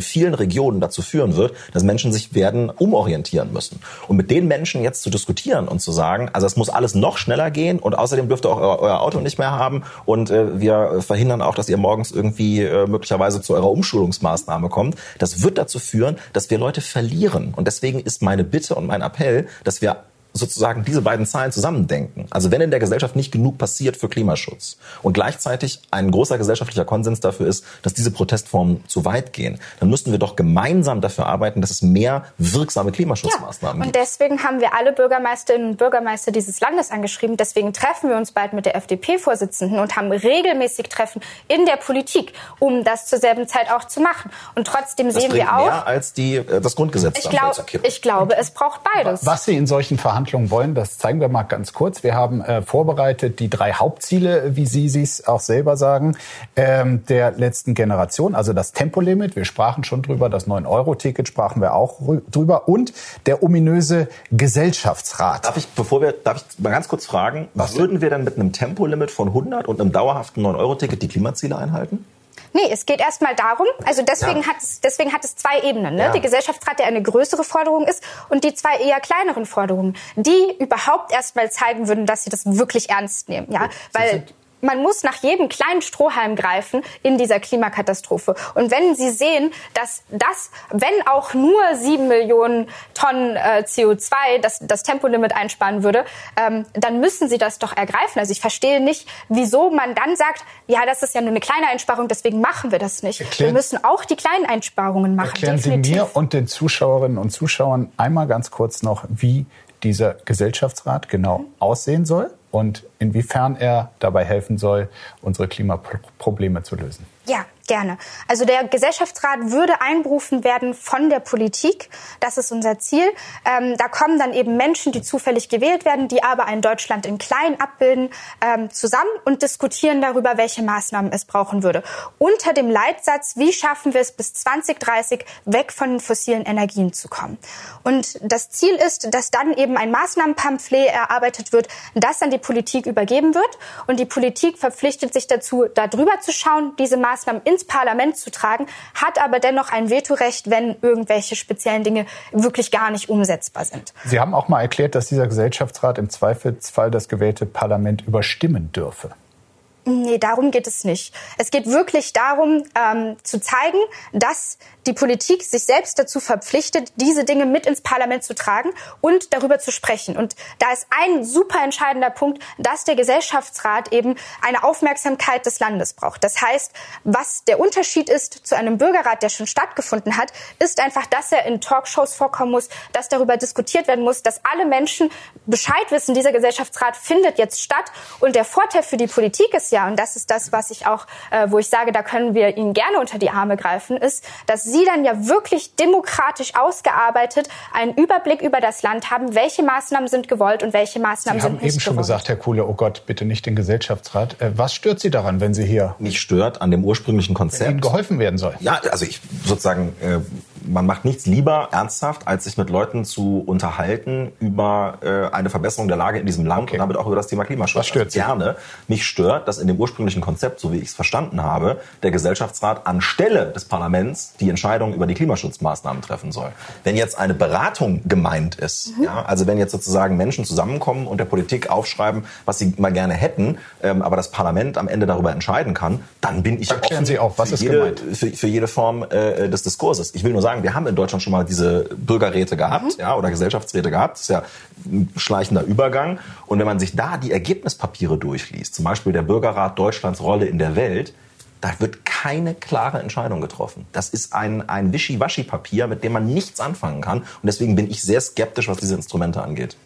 [SPEAKER 3] vielen Regionen dazu führen wird, dass Menschen sich werden umorientieren müssen. Und mit den Menschen jetzt zu diskutieren und zu sagen, also es muss alles noch schneller gehen und außerdem dürft ihr auch euer Auto nicht mehr haben und äh, wir verhindern auch, dass ihr morgens irgendwie äh, möglicherweise zu eurer Umschulungsmaßnahme kommt. Das wird dazu führen, dass wir Leute verlieren. Und deswegen ist meine Bitte und mein Appell, dass wir sozusagen diese beiden Zahlen zusammendenken. Also wenn in der Gesellschaft nicht genug passiert für Klimaschutz und gleichzeitig ein großer gesellschaftlicher Konsens dafür ist, dass diese Protestformen zu weit gehen, dann müssten wir doch gemeinsam dafür arbeiten, dass es mehr wirksame Klimaschutzmaßnahmen
[SPEAKER 2] ja, und gibt. Und deswegen haben wir alle Bürgermeisterinnen und Bürgermeister dieses Landes angeschrieben. Deswegen treffen wir uns bald mit der FDP-Vorsitzenden und haben regelmäßig Treffen in der Politik, um das zur selben Zeit auch zu machen. Und trotzdem das sehen wir auch
[SPEAKER 3] mehr als die, äh, das Grundgesetz.
[SPEAKER 2] Ich, glaub, ich glaube, es braucht beides.
[SPEAKER 1] Was Sie in solchen Verhandlungen Verhandlungen wollen, das zeigen wir mal ganz kurz. Wir haben äh, vorbereitet die drei Hauptziele, wie Sie es auch selber sagen, ähm, der letzten Generation. Also das Tempolimit, wir sprachen schon drüber, das 9-Euro-Ticket sprachen wir auch drüber und der ominöse Gesellschaftsrat.
[SPEAKER 3] Darf ich, bevor wir, darf ich mal ganz kurz fragen, was würden wir denn mit einem Tempolimit von 100 und einem dauerhaften 9-Euro-Ticket die Klimaziele einhalten?
[SPEAKER 2] Nee, es geht erstmal darum, also deswegen, ja. hat es, deswegen hat es zwei Ebenen. Ne? Ja. Die Gesellschaftsrat, der eine größere Forderung ist und die zwei eher kleineren Forderungen, die überhaupt erstmal zeigen würden, dass sie das wirklich ernst nehmen. Ja, Weil man muss nach jedem kleinen Strohhalm greifen in dieser Klimakatastrophe. Und wenn Sie sehen, dass das, wenn auch nur sieben Millionen Tonnen äh, CO2 das, das Tempolimit einsparen würde, ähm, dann müssen Sie das doch ergreifen. Also ich verstehe nicht, wieso man dann sagt, ja, das ist ja nur eine kleine Einsparung, deswegen machen wir das nicht. Erklären, wir müssen auch die kleinen Einsparungen machen.
[SPEAKER 1] Erklären definitiv. Sie mir und den Zuschauerinnen und Zuschauern einmal ganz kurz noch, wie dieser Gesellschaftsrat genau mhm. aussehen soll und inwiefern er dabei helfen soll, unsere Klimaprobleme zu lösen.
[SPEAKER 2] Ja, Gerne. Also der Gesellschaftsrat würde einberufen werden von der Politik. Das ist unser Ziel. Ähm, da kommen dann eben Menschen, die zufällig gewählt werden, die aber ein Deutschland in klein abbilden, ähm, zusammen und diskutieren darüber, welche Maßnahmen es brauchen würde. Unter dem Leitsatz, wie schaffen wir es bis 2030 weg von den fossilen Energien zu kommen. Und das Ziel ist, dass dann eben ein Maßnahmenpamphlet erarbeitet wird, das an die Politik übergeben wird. Und die Politik verpflichtet sich dazu, darüber zu schauen, diese Maßnahmen ins Parlament zu tragen, hat aber dennoch ein Vetorecht, wenn irgendwelche speziellen Dinge wirklich gar nicht umsetzbar sind.
[SPEAKER 1] Sie haben auch mal erklärt, dass dieser Gesellschaftsrat im Zweifelsfall das gewählte Parlament überstimmen dürfe.
[SPEAKER 2] Nee, darum geht es nicht. Es geht wirklich darum, ähm, zu zeigen, dass die Politik sich selbst dazu verpflichtet, diese Dinge mit ins Parlament zu tragen und darüber zu sprechen. Und da ist ein super entscheidender Punkt, dass der Gesellschaftsrat eben eine Aufmerksamkeit des Landes braucht. Das heißt, was der Unterschied ist zu einem Bürgerrat, der schon stattgefunden hat, ist einfach, dass er in Talkshows vorkommen muss, dass darüber diskutiert werden muss, dass alle Menschen Bescheid wissen, dieser Gesellschaftsrat findet jetzt statt. Und der Vorteil für die Politik ist ja, und das ist das, was ich auch, äh, wo ich sage, da können wir ihnen gerne unter die Arme greifen, ist, dass sie dann ja wirklich demokratisch ausgearbeitet einen Überblick über das Land haben, welche Maßnahmen sind gewollt und welche Maßnahmen sind nicht gewollt.
[SPEAKER 1] Sie haben eben schon gesagt, Herr Kuhle, oh Gott, bitte nicht den Gesellschaftsrat. Äh, was stört Sie daran, wenn Sie hier...
[SPEAKER 3] Mich stört an dem ursprünglichen Konzept... Wenn
[SPEAKER 1] Ihnen geholfen werden soll.
[SPEAKER 3] Ja, also ich sozusagen... Äh, man macht nichts lieber ernsthaft, als sich mit Leuten zu unterhalten über äh, eine Verbesserung der Lage in diesem Land okay. und damit auch über das Thema Klimaschutz.
[SPEAKER 1] Was stört
[SPEAKER 3] also gerne. Mich stört, dass in dem ursprünglichen Konzept, so wie ich es verstanden habe, der Gesellschaftsrat anstelle des Parlaments die Entscheidung über die Klimaschutzmaßnahmen treffen soll. Wenn jetzt eine Beratung gemeint ist, mhm. ja, also wenn jetzt sozusagen Menschen zusammenkommen und der Politik aufschreiben, was sie mal gerne hätten, ähm, aber das Parlament am Ende darüber entscheiden kann, dann bin ich
[SPEAKER 1] Erklären offen Sie auch, was
[SPEAKER 3] für,
[SPEAKER 1] ist
[SPEAKER 3] jede,
[SPEAKER 1] gemeint?
[SPEAKER 3] Für, für jede Form äh, des Diskurses. Ich will nur sagen, wir haben in Deutschland schon mal diese Bürgerräte gehabt, mhm. ja, oder Gesellschaftsräte gehabt. Das ist ja ein schleichender Übergang. Und wenn man sich da die Ergebnispapiere durchliest, zum Beispiel der Bürgerrat Deutschlands Rolle in der Welt, da wird keine klare Entscheidung getroffen. Das ist ein, ein Wischiwaschi-Papier, mit dem man nichts anfangen kann. Und deswegen bin ich sehr skeptisch, was diese Instrumente angeht.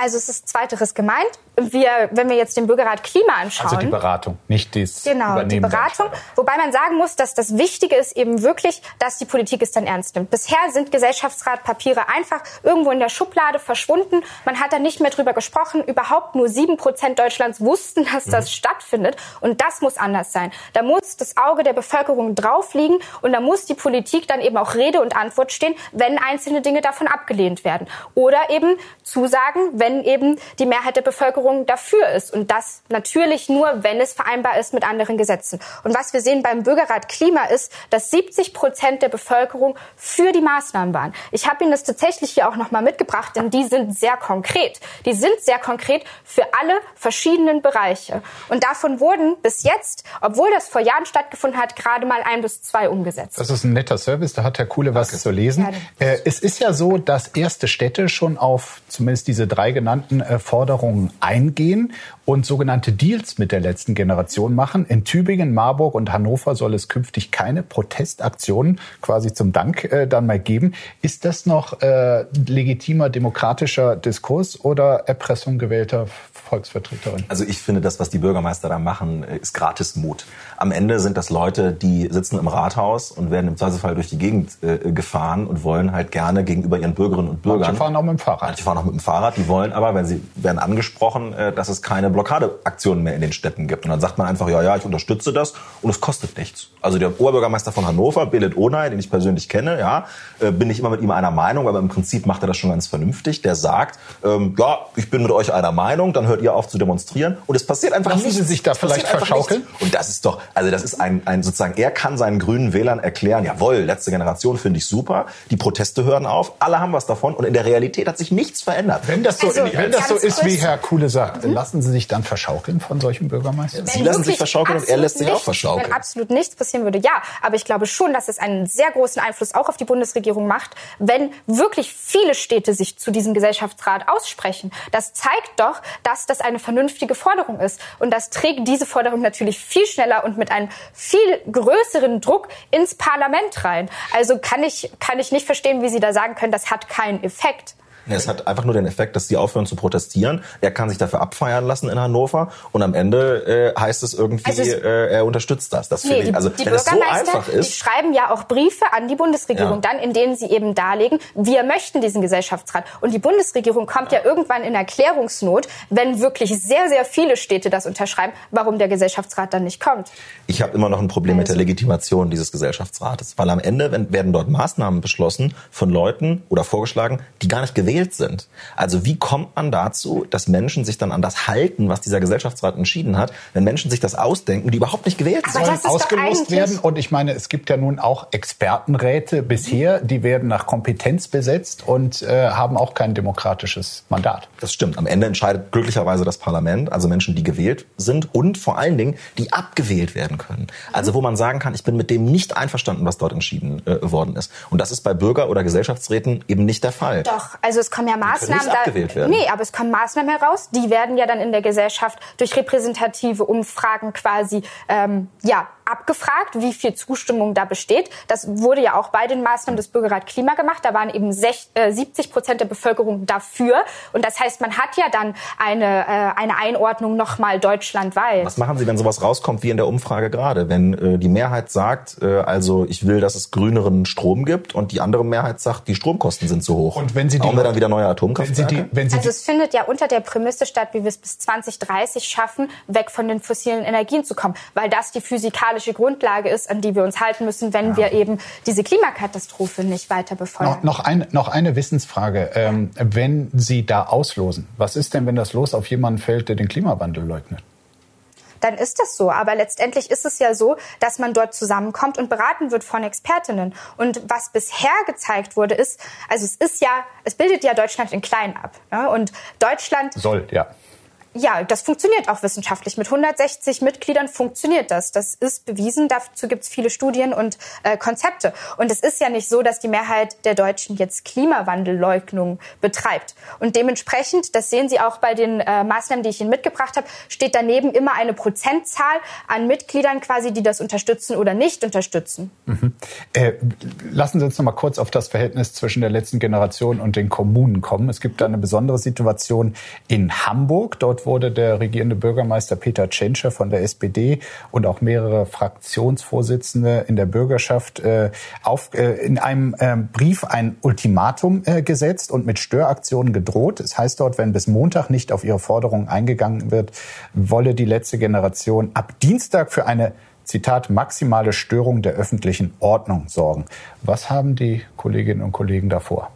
[SPEAKER 2] Also es ist zweiteres gemeint. Wir, wenn wir jetzt den Bürgerrat Klima anschauen.
[SPEAKER 1] Also die Beratung, nicht das
[SPEAKER 2] Genau,
[SPEAKER 1] Übernehmen
[SPEAKER 2] die Beratung. Wobei man sagen muss, dass das Wichtige ist eben wirklich, dass die Politik es dann ernst nimmt. Bisher sind Gesellschaftsratpapiere einfach irgendwo in der Schublade verschwunden. Man hat da nicht mehr drüber gesprochen. Überhaupt nur sieben Prozent Deutschlands wussten, dass das mhm. stattfindet. Und das muss anders sein. Da muss das Auge der Bevölkerung drauf liegen und da muss die Politik dann eben auch Rede und Antwort stehen, wenn einzelne Dinge davon abgelehnt werden. Oder eben zusagen, wenn eben die Mehrheit der Bevölkerung dafür ist. Und das natürlich nur, wenn es vereinbar ist mit anderen Gesetzen. Und was wir sehen beim Bürgerrat Klima ist, dass 70 Prozent der Bevölkerung für die Maßnahmen waren. Ich habe Ihnen das tatsächlich hier auch nochmal mitgebracht, denn die sind sehr konkret. Die sind sehr konkret für alle verschiedenen Bereiche. Und davon wurden bis jetzt, obwohl das vor Jahren stattgefunden hat, gerade mal ein bis zwei umgesetzt.
[SPEAKER 1] Das ist ein netter Service, da hat Herr Kuhle was Danke. zu lesen. Äh, es ist ja so, dass erste Städte schon auf zumindest diese drei genannten äh, Forderungen eingehen und sogenannte Deals mit der letzten Generation machen. In Tübingen, Marburg und Hannover soll es künftig keine Protestaktionen quasi zum Dank äh, dann mal geben. Ist das noch äh, legitimer demokratischer Diskurs oder Erpressung gewählter Volksvertreterin?
[SPEAKER 3] Also ich finde, das, was die Bürgermeister da machen, äh, ist Gratismut. Am Ende sind das Leute, die sitzen im Rathaus und werden im Zweifelsfall durch die Gegend äh, gefahren und wollen halt gerne gegenüber ihren Bürgerinnen und Bürgern.
[SPEAKER 1] Manche fahren auch mit dem Fahrrad.
[SPEAKER 3] Manche fahren auch mit dem Fahrrad. Die wollen aber, wenn sie werden angesprochen, äh, dass es keine Blockadeaktionen mehr in den Städten gibt. Und dann sagt man einfach, ja, ja, ich unterstütze das und es kostet nichts. Also der Oberbürgermeister von Hannover, Belit Onay, den ich persönlich kenne, ja, äh, bin ich immer mit ihm einer Meinung, aber im Prinzip macht er das schon ganz vernünftig. Der sagt, ähm, ja, ich bin mit euch einer Meinung, dann hört ihr auf zu demonstrieren und es passiert einfach
[SPEAKER 1] Lassen
[SPEAKER 3] nicht.
[SPEAKER 1] Sie sich da vielleicht verschaukeln?
[SPEAKER 3] Und das ist doch, also das ist ein, ein sozusagen, er kann seinen grünen Wählern erklären, jawohl, letzte Generation finde ich super, die Proteste hören auf, alle haben was davon und in der Realität hat sich nichts verändert.
[SPEAKER 1] Wenn das so, also, wenn das so ist, wie Herr Kuhle sagt, mhm. lassen Sie sich dann verschaukeln von solchen Bürgermeistern?
[SPEAKER 3] Sie lassen sich verschaukeln und er lässt sich auch verschaukeln.
[SPEAKER 2] Wenn absolut nichts passieren würde, ja. Aber ich glaube schon, dass es einen sehr großen Einfluss auch auf die Bundesregierung macht, wenn wirklich viele Städte sich zu diesem Gesellschaftsrat aussprechen. Das zeigt doch, dass das eine vernünftige Forderung ist. Und das trägt diese Forderung natürlich viel schneller und mit einem viel größeren Druck ins Parlament rein. Also kann ich, kann ich nicht verstehen, wie Sie da sagen können, das hat keinen Effekt.
[SPEAKER 3] Es hat einfach nur den Effekt, dass sie aufhören zu protestieren. Er kann sich dafür abfeiern lassen in Hannover und am Ende äh, heißt es irgendwie, also es, äh, er unterstützt das. Das nee, ich, also
[SPEAKER 2] die wenn es so einfach ist. Die schreiben ja auch Briefe an die Bundesregierung, ja. dann in denen sie eben darlegen, wir möchten diesen Gesellschaftsrat. Und die Bundesregierung kommt ja, ja irgendwann in Erklärungsnot, wenn wirklich sehr, sehr viele Städte das unterschreiben, warum der Gesellschaftsrat dann nicht kommt.
[SPEAKER 3] Ich habe immer noch ein Problem also. mit der also. Legitimation dieses Gesellschaftsrates, weil am Ende werden dort Maßnahmen beschlossen von Leuten oder vorgeschlagen, die gar nicht gewählt gewählt sind. Also wie kommt man dazu, dass Menschen sich dann an das halten, was dieser Gesellschaftsrat entschieden hat, wenn Menschen sich das ausdenken, die überhaupt nicht gewählt sind?
[SPEAKER 1] Sollen ausgelost werden und ich meine, es gibt ja nun auch Expertenräte bisher, die werden nach Kompetenz besetzt und äh, haben auch kein demokratisches Mandat.
[SPEAKER 3] Das stimmt. Am Ende entscheidet glücklicherweise das Parlament, also Menschen, die gewählt sind und vor allen Dingen, die abgewählt werden können. Also wo man sagen kann, ich bin mit dem nicht einverstanden, was dort entschieden äh, worden ist. Und das ist bei Bürger- oder Gesellschaftsräten eben nicht der Fall.
[SPEAKER 2] Doch, also es es kommen ja Maßnahmen da, Nee, aber es kommen Maßnahmen heraus, die werden ja dann in der Gesellschaft durch repräsentative Umfragen quasi ähm, ja abgefragt, wie viel Zustimmung da besteht. Das wurde ja auch bei den Maßnahmen des Bürgerrat Klima gemacht. Da waren eben 60, äh, 70 Prozent der Bevölkerung dafür. Und das heißt, man hat ja dann eine, äh, eine Einordnung nochmal deutschlandweit.
[SPEAKER 3] Was machen Sie, wenn sowas rauskommt wie in der Umfrage gerade? Wenn äh, die Mehrheit sagt, äh, also ich will, dass es grüneren Strom gibt und die andere Mehrheit sagt, die Stromkosten sind zu hoch.
[SPEAKER 1] Und wenn Sie die,
[SPEAKER 3] Brauchen wir dann wieder neue Atomkraftwerke? Wenn
[SPEAKER 2] Sie die, wenn Sie also es findet ja unter der Prämisse statt, wie wir es bis 2030 schaffen, weg von den fossilen Energien zu kommen, weil das die physikalische physikalische Grundlage ist, an die wir uns halten müssen, wenn ja. wir eben diese Klimakatastrophe nicht weiter befeuern.
[SPEAKER 1] Noch, noch, ein, noch eine Wissensfrage. Ähm, wenn Sie da auslosen, was ist denn, wenn das Los auf jemanden fällt, der den Klimawandel leugnet?
[SPEAKER 2] dann ist das so. Aber letztendlich ist es ja so, dass man dort zusammenkommt und beraten wird von Expertinnen. Und was bisher gezeigt wurde, ist, also es ist ja, es bildet ja Deutschland in klein ab. Ne? Und Deutschland
[SPEAKER 1] soll, ja
[SPEAKER 2] Ja, das funktioniert auch wissenschaftlich. Mit 160 Mitgliedern funktioniert das. Das ist bewiesen. Dazu gibt es viele Studien und äh, Konzepte. Und es ist ja nicht so, dass die Mehrheit der Deutschen jetzt Klimawandelleugnung betreibt. Und dementsprechend, das sehen Sie auch bei den äh, Maßnahmen, die ich Ihnen mitgebracht habe, steht daneben immer eine Prozentzahl an Mitgliedern quasi, die das unterstützen oder nicht unterstützen.
[SPEAKER 1] Mhm. Äh, lassen Sie uns noch mal kurz auf das Verhältnis zwischen der letzten Generation und den Kommunen kommen. Es gibt da eine besondere Situation in Hamburg. Dort wurde der regierende Bürgermeister Peter Tschentscher von der SPD und auch mehrere Fraktionsvorsitzende in der Bürgerschaft äh, auf, äh, in einem äh, Brief ein Ultimatum äh, gesetzt und mit Störaktionen gedroht. Es das heißt dort, wenn bis Montag nicht auf ihre Forderungen eingegangen wird, wolle die letzte Generation ab Dienstag für eine Zitat, maximale Störung der öffentlichen Ordnung sorgen. Was haben die Kolleginnen und Kollegen davor?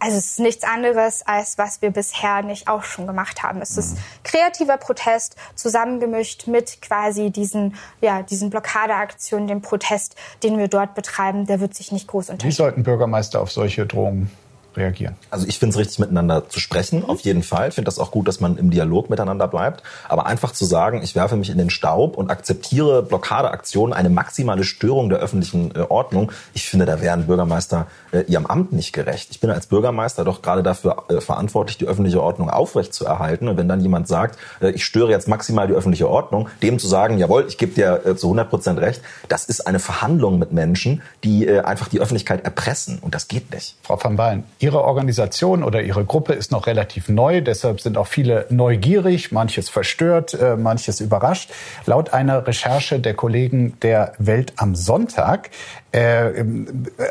[SPEAKER 2] Also es ist nichts anderes, als was wir bisher nicht auch schon gemacht haben. Es ist kreativer Protest zusammengemischt mit quasi diesen, ja, diesen Blockadeaktionen, dem Protest, den wir dort betreiben. Der wird sich nicht groß unterscheiden.
[SPEAKER 1] Wie sollten Bürgermeister auf solche Drohungen reagieren?
[SPEAKER 3] Also ich finde es richtig, miteinander zu sprechen, auf jeden Fall. Ich finde das auch gut, dass man im Dialog miteinander bleibt. Aber einfach zu sagen, ich werfe mich in den Staub und akzeptiere Blockadeaktionen, eine maximale Störung der öffentlichen äh, Ordnung, ich finde, da wären Bürgermeister äh, ihrem Amt nicht gerecht. Ich bin als Bürgermeister doch gerade dafür äh, verantwortlich, die öffentliche Ordnung aufrechtzuerhalten. Und wenn dann jemand sagt, äh, ich störe jetzt maximal die öffentliche Ordnung, dem zu sagen, jawohl, ich gebe dir äh, zu 100 Prozent recht, das ist eine Verhandlung mit Menschen, die äh, einfach die Öffentlichkeit erpressen. Und das geht nicht.
[SPEAKER 1] Frau van Ballen, Ihre Organisation oder Ihre Gruppe ist noch relativ neu, deshalb sind auch viele neugierig, manches verstört, äh, manches überrascht. Laut einer Recherche der Kollegen der Welt am Sonntag äh,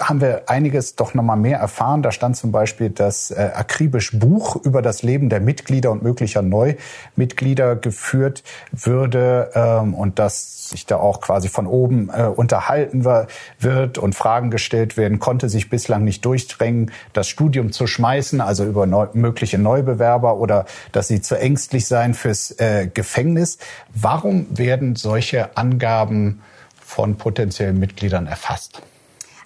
[SPEAKER 1] haben wir einiges doch noch mal mehr erfahren. Da stand zum Beispiel das äh, akribisch Buch über das Leben der Mitglieder und möglicher Neumitglieder geführt würde ähm, und dass sich da auch quasi von oben äh, unterhalten wird und Fragen gestellt werden, konnte sich bislang nicht durchdrängen, das Studium zu schmeißen, also über neu, mögliche Neubewerber oder dass sie zu ängstlich seien fürs äh, Gefängnis. Warum werden solche Angaben von potenziellen Mitgliedern erfasst?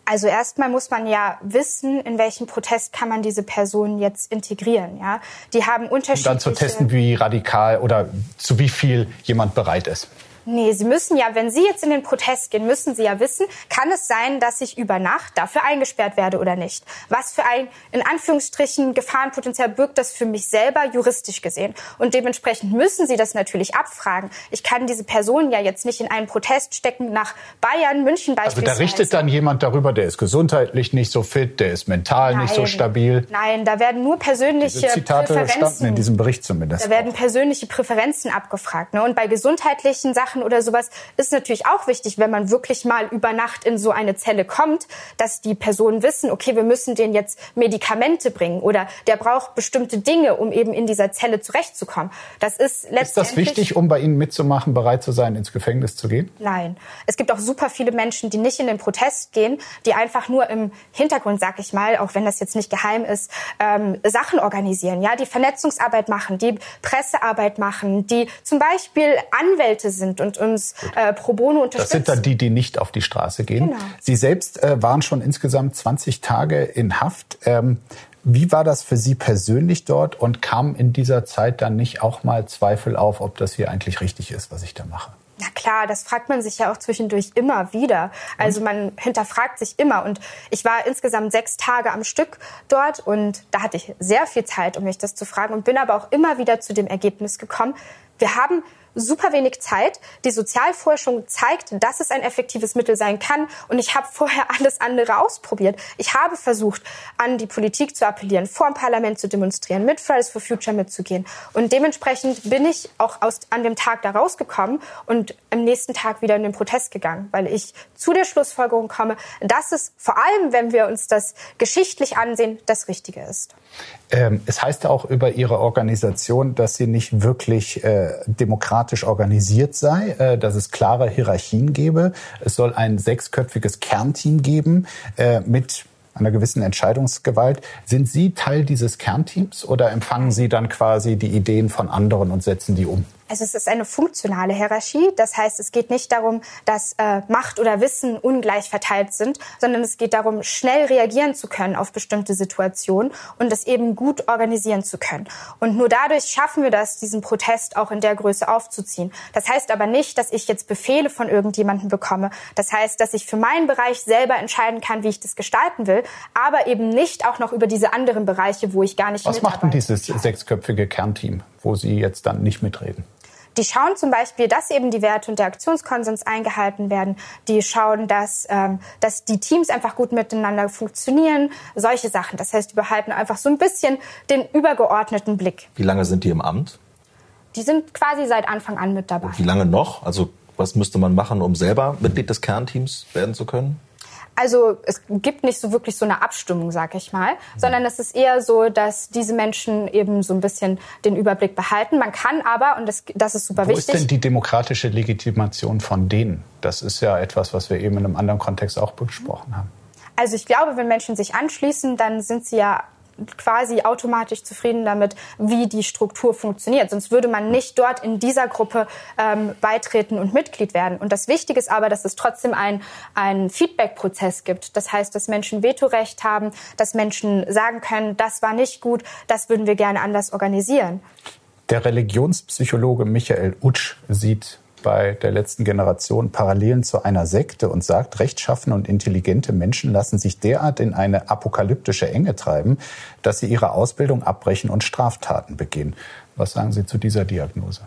[SPEAKER 2] Also erstmal muss man ja wissen, in welchen Protest kann man diese Personen jetzt integrieren. Ja, die haben unterschiedliche.
[SPEAKER 1] Und dann zu testen, wie radikal oder zu wie viel jemand bereit ist.
[SPEAKER 2] Nee, Sie müssen ja, wenn Sie jetzt in den Protest gehen, müssen Sie ja wissen, kann es sein, dass ich über Nacht dafür eingesperrt werde oder nicht? Was für ein, in Anführungsstrichen, Gefahrenpotenzial birgt das für mich selber juristisch gesehen? Und dementsprechend müssen Sie das natürlich abfragen. Ich kann diese Person ja jetzt nicht in einen Protest stecken nach Bayern, München beispielsweise.
[SPEAKER 1] Also da richtet dann jemand darüber, der ist gesundheitlich nicht so fit, der ist mental Nein. nicht so stabil.
[SPEAKER 2] Nein, da werden nur persönliche Diese
[SPEAKER 1] Zitate
[SPEAKER 2] Präferenzen.
[SPEAKER 1] in diesem Bericht zumindest.
[SPEAKER 2] Da werden persönliche Präferenzen abgefragt. Ne? Und bei gesundheitlichen Sachen Sachen oder sowas ist natürlich auch wichtig, wenn man wirklich mal über Nacht in so eine Zelle kommt, dass die Personen wissen, okay, wir müssen denen jetzt Medikamente bringen oder der braucht bestimmte Dinge, um eben in dieser Zelle zurechtzukommen. Das ist letztendlich.
[SPEAKER 1] Ist das wichtig, um bei Ihnen mitzumachen, bereit zu sein, ins Gefängnis zu gehen?
[SPEAKER 2] Nein. Es gibt auch super viele Menschen, die nicht in den Protest gehen, die einfach nur im Hintergrund, sag ich mal, auch wenn das jetzt nicht geheim ist, ähm, Sachen organisieren, ja, die Vernetzungsarbeit machen, die Pressearbeit machen, die zum Beispiel Anwälte sind und uns äh, pro bono unterstützen.
[SPEAKER 1] Das sind dann die, die nicht auf die Straße gehen. Genau. Sie selbst äh, waren schon insgesamt 20 Tage in Haft. Ähm, wie war das für Sie persönlich dort und kam in dieser Zeit dann nicht auch mal Zweifel auf, ob das hier eigentlich richtig ist, was ich da mache?
[SPEAKER 2] Na klar, das fragt man sich ja auch zwischendurch immer wieder. Also man hinterfragt sich immer. Und ich war insgesamt sechs Tage am Stück dort und da hatte ich sehr viel Zeit, um mich das zu fragen und bin aber auch immer wieder zu dem Ergebnis gekommen. Wir haben super wenig Zeit. Die Sozialforschung zeigt, dass es ein effektives Mittel sein kann. Und ich habe vorher alles andere ausprobiert. Ich habe versucht, an die Politik zu appellieren, vor dem Parlament zu demonstrieren, mit Fridays for Future mitzugehen. Und dementsprechend bin ich auch aus, an dem Tag da rausgekommen und am nächsten Tag wieder in den Protest gegangen, weil ich zu der Schlussfolgerung komme, dass es vor allem, wenn wir uns das geschichtlich ansehen, das Richtige ist.
[SPEAKER 1] Ähm, es heißt auch über Ihre Organisation, dass sie nicht wirklich äh, demokratisch organisiert sei, äh, dass es klare Hierarchien gebe. Es soll ein sechsköpfiges Kernteam geben äh, mit einer gewissen Entscheidungsgewalt. Sind Sie Teil dieses Kernteams oder empfangen Sie dann quasi die Ideen von anderen und setzen die um?
[SPEAKER 2] Also es ist eine funktionale Hierarchie. Das heißt, es geht nicht darum, dass äh, Macht oder Wissen ungleich verteilt sind, sondern es geht darum, schnell reagieren zu können auf bestimmte Situationen und das eben gut organisieren zu können. Und nur dadurch schaffen wir das, diesen Protest auch in der Größe aufzuziehen. Das heißt aber nicht, dass ich jetzt Befehle von irgendjemandem bekomme. Das heißt, dass ich für meinen Bereich selber entscheiden kann, wie ich das gestalten will, aber eben nicht auch noch über diese anderen Bereiche, wo ich gar nicht
[SPEAKER 1] Was macht denn dieses sechsköpfige Kernteam, wo Sie jetzt dann nicht mitreden?
[SPEAKER 2] Die schauen zum Beispiel, dass eben die Werte und der Aktionskonsens eingehalten werden. Die schauen, dass, ähm, dass die Teams einfach gut miteinander funktionieren. Solche Sachen. Das heißt, die behalten einfach so ein bisschen den übergeordneten Blick.
[SPEAKER 3] Wie lange sind die im Amt?
[SPEAKER 2] Die sind quasi seit Anfang an mit dabei.
[SPEAKER 3] Und wie lange noch? Also was müsste man machen, um selber Mitglied des Kernteams werden zu können?
[SPEAKER 2] Also es gibt nicht so wirklich so eine Abstimmung, sag ich mal, sondern es ist eher so, dass diese Menschen eben so ein bisschen den Überblick behalten. Man kann aber, und das, das ist super
[SPEAKER 1] Wo
[SPEAKER 2] wichtig.
[SPEAKER 1] Wo ist denn die demokratische Legitimation von denen? Das ist ja etwas, was wir eben in einem anderen Kontext auch besprochen haben.
[SPEAKER 2] Also ich glaube, wenn Menschen sich anschließen, dann sind sie ja quasi automatisch zufrieden damit, wie die Struktur funktioniert. Sonst würde man nicht dort in dieser Gruppe ähm, beitreten und Mitglied werden. Und das Wichtige ist aber, dass es trotzdem einen Feedback-Prozess gibt. Das heißt, dass Menschen Vetorecht haben, dass Menschen sagen können, das war nicht gut, das würden wir gerne anders organisieren.
[SPEAKER 1] Der Religionspsychologe Michael Utsch sieht bei der letzten Generation Parallelen zu einer Sekte und sagt, rechtschaffene und intelligente Menschen lassen sich derart in eine apokalyptische Enge treiben, dass sie ihre Ausbildung abbrechen und Straftaten begehen. Was sagen Sie zu dieser Diagnose?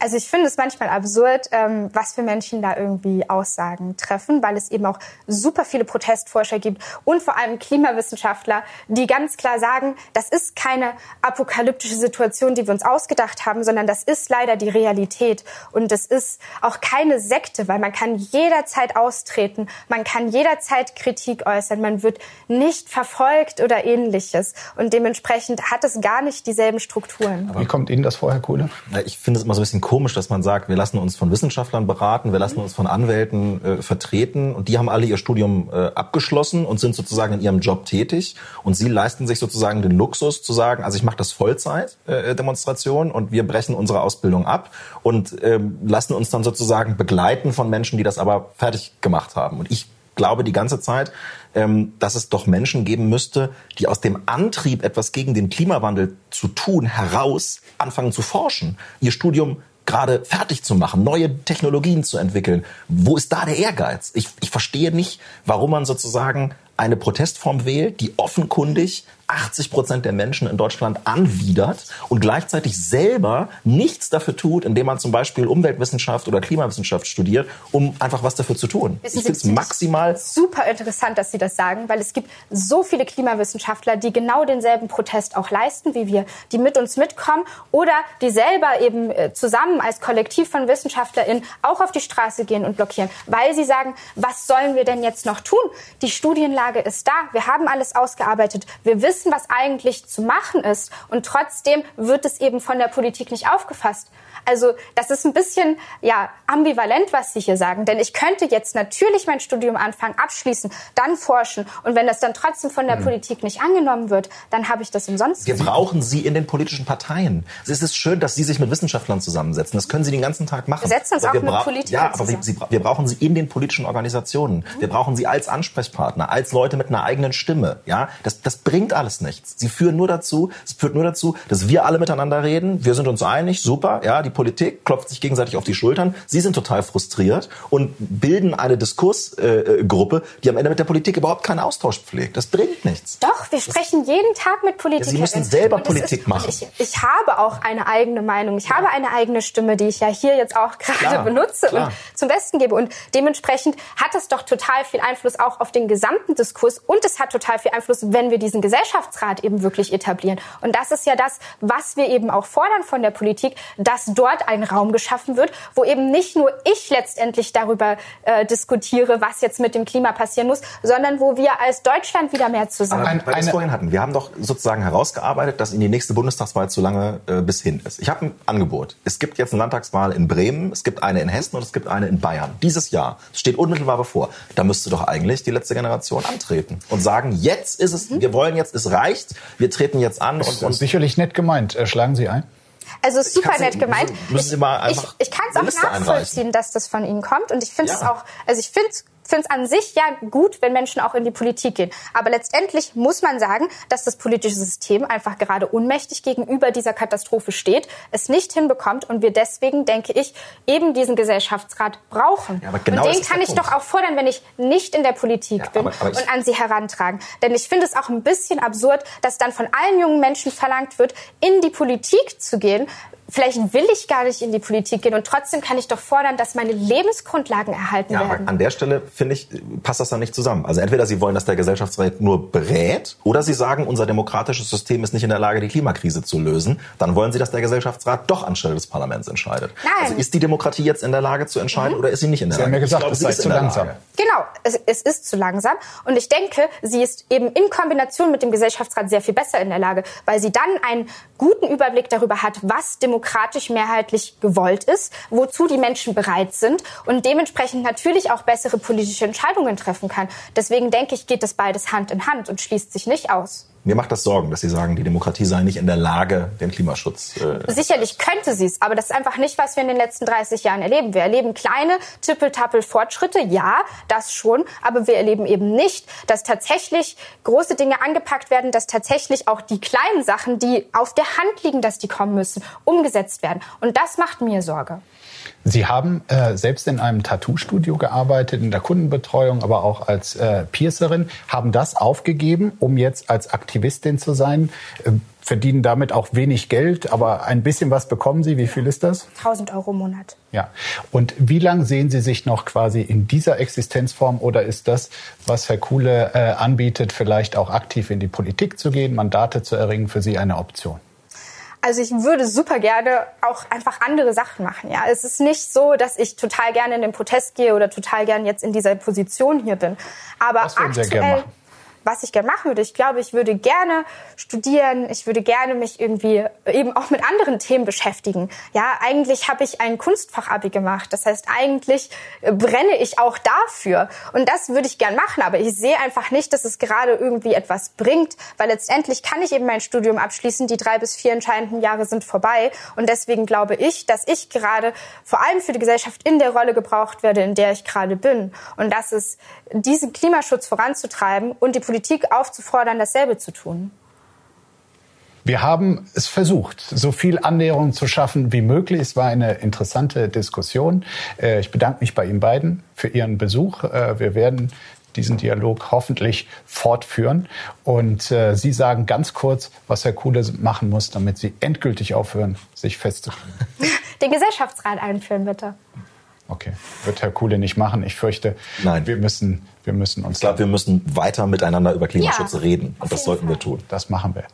[SPEAKER 2] Also ich finde es manchmal absurd, ähm, was für Menschen da irgendwie Aussagen treffen, weil es eben auch super viele Protestforscher gibt und vor allem Klimawissenschaftler, die ganz klar sagen, das ist keine apokalyptische Situation, die wir uns ausgedacht haben, sondern das ist leider die Realität. Und es ist auch keine Sekte, weil man kann jederzeit austreten, man kann jederzeit Kritik äußern, man wird nicht verfolgt oder ähnliches. Und dementsprechend hat es gar nicht dieselben Strukturen.
[SPEAKER 1] Wie kommt Ihnen das vor, Herr Kohle?
[SPEAKER 3] Ich finde es immer so ein bisschen komisch, dass man sagt, wir lassen uns von Wissenschaftlern beraten, wir lassen uns von Anwälten äh, vertreten und die haben alle ihr Studium äh, abgeschlossen und sind sozusagen in ihrem Job tätig und sie leisten sich sozusagen den Luxus zu sagen, also ich mache das Vollzeit äh, Demonstration und wir brechen unsere Ausbildung ab und ähm, lassen uns dann sozusagen begleiten von Menschen, die das aber fertig gemacht haben. Und ich glaube die ganze Zeit, ähm, dass es doch Menschen geben müsste, die aus dem Antrieb, etwas gegen den Klimawandel zu tun, heraus anfangen zu forschen, ihr Studium gerade fertig zu machen, neue Technologien zu entwickeln. Wo ist da der Ehrgeiz? Ich, ich verstehe nicht, warum man sozusagen eine Protestform wählt, die offenkundig 80 Prozent der Menschen in Deutschland anwidert und gleichzeitig selber nichts dafür tut, indem man zum Beispiel Umweltwissenschaft oder Klimawissenschaft studiert, um einfach was dafür zu tun.
[SPEAKER 2] Wissen ich finde es maximal super interessant, dass Sie das sagen, weil es gibt so viele Klimawissenschaftler, die genau denselben Protest auch leisten wie wir, die mit uns mitkommen oder die selber eben äh, zusammen als Kollektiv von WissenschaftlerInnen auch auf die Straße gehen und blockieren, weil sie sagen, was sollen wir denn jetzt noch tun? Die Studienlage ist da, wir haben alles ausgearbeitet, wir wissen, wissen, was eigentlich zu machen ist. Und trotzdem wird es eben von der Politik nicht aufgefasst. Also das ist ein bisschen ja ambivalent, was Sie hier sagen. Denn ich könnte jetzt natürlich mein Studium anfangen, abschließen, dann forschen. Und wenn das dann trotzdem von der mhm. Politik nicht angenommen wird, dann habe ich das umsonst.
[SPEAKER 3] Wir brauchen Sie in den politischen Parteien. Es ist schön, dass Sie sich mit Wissenschaftlern zusammensetzen. Das können Sie den ganzen Tag machen.
[SPEAKER 2] Wir setzen uns aber auch mit Politikern
[SPEAKER 3] Ja, aber wir, Sie, wir, brauchen Sie in den politischen Organisationen. Mhm. Wir brauchen Sie als Ansprechpartner, als Leute mit einer eigenen Stimme. Ja, das, das bringt alles nichts. Sie führen nur dazu, es führt nur dazu, dass wir alle miteinander reden. Wir sind uns einig, super. Ja, die Politik klopft sich gegenseitig auf die Schultern. Sie sind total frustriert und bilden eine Diskursgruppe, die am Ende mit der Politik überhaupt keinen Austausch pflegt. Das bringt nichts.
[SPEAKER 2] Doch, wir sprechen das jeden Tag mit Politikern. Ja,
[SPEAKER 3] Sie müssen selber Politik ist, machen.
[SPEAKER 2] Ich, ich, habe auch eine eigene Meinung. Ich ja. habe eine eigene Stimme, die ich ja hier jetzt auch gerade benutze klar. und zum Besten gebe. Und dementsprechend hat es doch total viel Einfluss auch auf den gesamten Diskurs und es hat total viel Einfluss, wenn wir diesen Gesellschaftsrat eben wirklich etablieren. Und das ist ja das, was wir eben auch fordern von der Politik, dass dort ein Raum geschaffen wird, wo eben nicht nur ich letztendlich darüber äh, diskutiere, was jetzt mit dem Klima passieren muss, sondern wo wir als Deutschland wieder mehr zusammen.
[SPEAKER 3] Ein, weil wir es vorhin hatten. Wir haben doch sozusagen herausgearbeitet, dass in die nächste Bundestagswahl zu lange äh, bis hin ist. Ich habe ein Angebot. Es gibt jetzt eine Landtagswahl in Bremen, es gibt eine in Hessen und es gibt eine in Bayern. Dieses Jahr es steht unmittelbar bevor. Da müsste doch eigentlich die letzte Generation antreten und sagen: Jetzt ist es, mhm. wir wollen jetzt, es reicht, wir treten jetzt an.
[SPEAKER 1] Und, und sicherlich nett gemeint. Äh, schlagen Sie ein?
[SPEAKER 2] Also super
[SPEAKER 3] Sie-
[SPEAKER 2] nett gemeint.
[SPEAKER 3] müssen Sie mal einfach
[SPEAKER 2] ich ich kann es auch
[SPEAKER 3] Liste einreichen.
[SPEAKER 2] nachvollziehen, dass das von Ihnen kommt. Und ich finde es
[SPEAKER 3] Ja.
[SPEAKER 2] auch, also ich finde finde es an sich ja gut, wenn Menschen auch in die Politik gehen. Aber letztendlich muss man sagen, dass das politische System einfach gerade unmächtig gegenüber dieser Katastrophe steht, es nicht hinbekommt und wir deswegen, denke ich, eben diesen Gesellschaftsrat brauchen.
[SPEAKER 3] Ja, aber genau
[SPEAKER 2] und den kann ich
[SPEAKER 3] Punkt.
[SPEAKER 2] doch auch fordern, wenn ich nicht in der Politik
[SPEAKER 3] Ja,
[SPEAKER 2] bin
[SPEAKER 3] aber- aber
[SPEAKER 2] und an sie herantragen. Denn ich finde es auch ein bisschen absurd, dass dann von allen jungen Menschen verlangt wird, in die Politik zu gehen. Vielleicht will ich gar nicht in die Politik gehen und trotzdem kann ich doch fordern, dass meine Lebensgrundlagen erhalten
[SPEAKER 3] Ja, aber
[SPEAKER 2] werden.
[SPEAKER 3] an der Stelle, finde ich, passt das dann nicht zusammen. Also entweder Sie wollen, dass der Gesellschaftsrat nur berät, oder Sie sagen, unser demokratisches System ist nicht in der Lage, die Klimakrise zu lösen. Dann wollen Sie, dass der Gesellschaftsrat doch anstelle des Parlaments entscheidet.
[SPEAKER 2] Nein.
[SPEAKER 3] Also ist die Demokratie jetzt in der Lage zu entscheiden oder ist sie nicht in der
[SPEAKER 1] Sie haben
[SPEAKER 3] Lage?
[SPEAKER 1] ja gesagt,
[SPEAKER 3] glaube,
[SPEAKER 1] es
[SPEAKER 3] sie
[SPEAKER 1] sei
[SPEAKER 3] ist
[SPEAKER 1] zu langsam.
[SPEAKER 3] Lage.
[SPEAKER 2] Genau, es, es ist zu langsam. Und ich denke, sie ist eben in Kombination mit dem Gesellschaftsrat sehr viel besser in der Lage, weil sie dann einen guten Überblick darüber hat, was demokratisch mehrheitlich gewollt ist, wozu die Menschen bereit sind und dementsprechend natürlich auch bessere politische Entscheidungen treffen kann. Deswegen denke ich, geht das beides Hand in Hand und schließt sich nicht aus.
[SPEAKER 3] Mir macht das Sorgen, dass Sie sagen, die Demokratie sei nicht in der Lage, den Klimaschutz äh,
[SPEAKER 2] Sicherlich könnte sie es, aber das ist einfach nicht, was wir in den letzten 30 Jahren erleben. Wir erleben kleine Tippeltappel-Fortschritte, ja, das schon, aber wir erleben eben nicht, dass tatsächlich große Dinge angepackt werden, dass tatsächlich auch die kleinen Sachen, die auf der Hand liegen, dass die kommen müssen, umgesetzt werden. Und das macht mir Sorge.
[SPEAKER 1] Sie haben äh, selbst in einem Tattoo-Studio gearbeitet, in der Kundenbetreuung, aber auch als äh, Piercerin, haben das aufgegeben, um jetzt als Aktivistin zu sein, äh, verdienen damit auch wenig Geld, aber ein bisschen was bekommen Sie. Wie viel ist das?
[SPEAKER 2] 1000 Euro im Monat.
[SPEAKER 1] Ja. Und wie lang sehen Sie sich noch quasi in dieser Existenzform oder ist das, was Herr Kuhle äh, anbietet, vielleicht auch aktiv in die Politik zu gehen, Mandate zu erringen, für Sie eine Option?
[SPEAKER 2] Also ich würde super gerne auch einfach andere Sachen machen. Ja, es ist nicht so, dass ich total gerne in den Protest gehe oder total gerne jetzt in dieser Position hier bin. Aber aktuell? Was ich gerne machen würde, ich glaube, ich würde gerne studieren. Ich würde gerne mich irgendwie eben auch mit anderen Themen beschäftigen. Ja, eigentlich habe ich ein Kunstfachabi gemacht. Das heißt, eigentlich äh, brenne ich auch dafür. Und das würde ich gern machen. Aber ich sehe einfach nicht, dass es gerade irgendwie etwas bringt, weil letztendlich kann ich eben mein Studium abschließen. Die drei bis vier entscheidenden Jahre sind vorbei. Und deswegen glaube ich, dass ich gerade vor allem für die Gesellschaft in der Rolle gebraucht werde, in der ich gerade bin. Und das ist, diesen Klimaschutz voranzutreiben und die Politik aufzufordern, dasselbe zu tun.
[SPEAKER 1] Wir haben es versucht, so viel Annäherung zu schaffen wie möglich. Es war eine interessante Diskussion. Äh, Ich bedanke mich bei Ihnen beiden für Ihren Besuch. Äh, Wir werden diesen Dialog hoffentlich fortführen. Und äh, Sie sagen ganz kurz, was Herr Kuhle machen muss, damit Sie endgültig aufhören, sich festzustellen.
[SPEAKER 2] Den Gesellschaftsrat einführen, bitte.
[SPEAKER 1] Okay, wird Herr Kuhle nicht machen. Ich fürchte,
[SPEAKER 3] Nein.
[SPEAKER 1] wir müssen, wir müssen uns.
[SPEAKER 3] Ich glaube, wir müssen weiter miteinander über Klimaschutz
[SPEAKER 2] Ja,
[SPEAKER 3] reden. Und das sollten wir tun.
[SPEAKER 1] Das machen wir.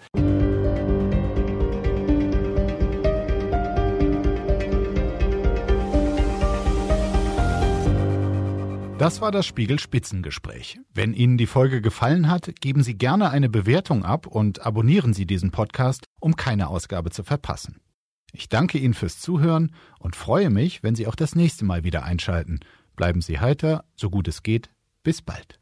[SPEAKER 4] Das war das Spiegel Spitzengespräch. Wenn Ihnen die Folge gefallen hat, geben Sie gerne eine Bewertung ab und abonnieren Sie diesen Podcast, um keine Ausgabe zu verpassen. Ich danke Ihnen fürs Zuhören und freue mich, wenn Sie auch das nächste Mal wieder einschalten. Bleiben Sie heiter, so gut es geht. Bis bald.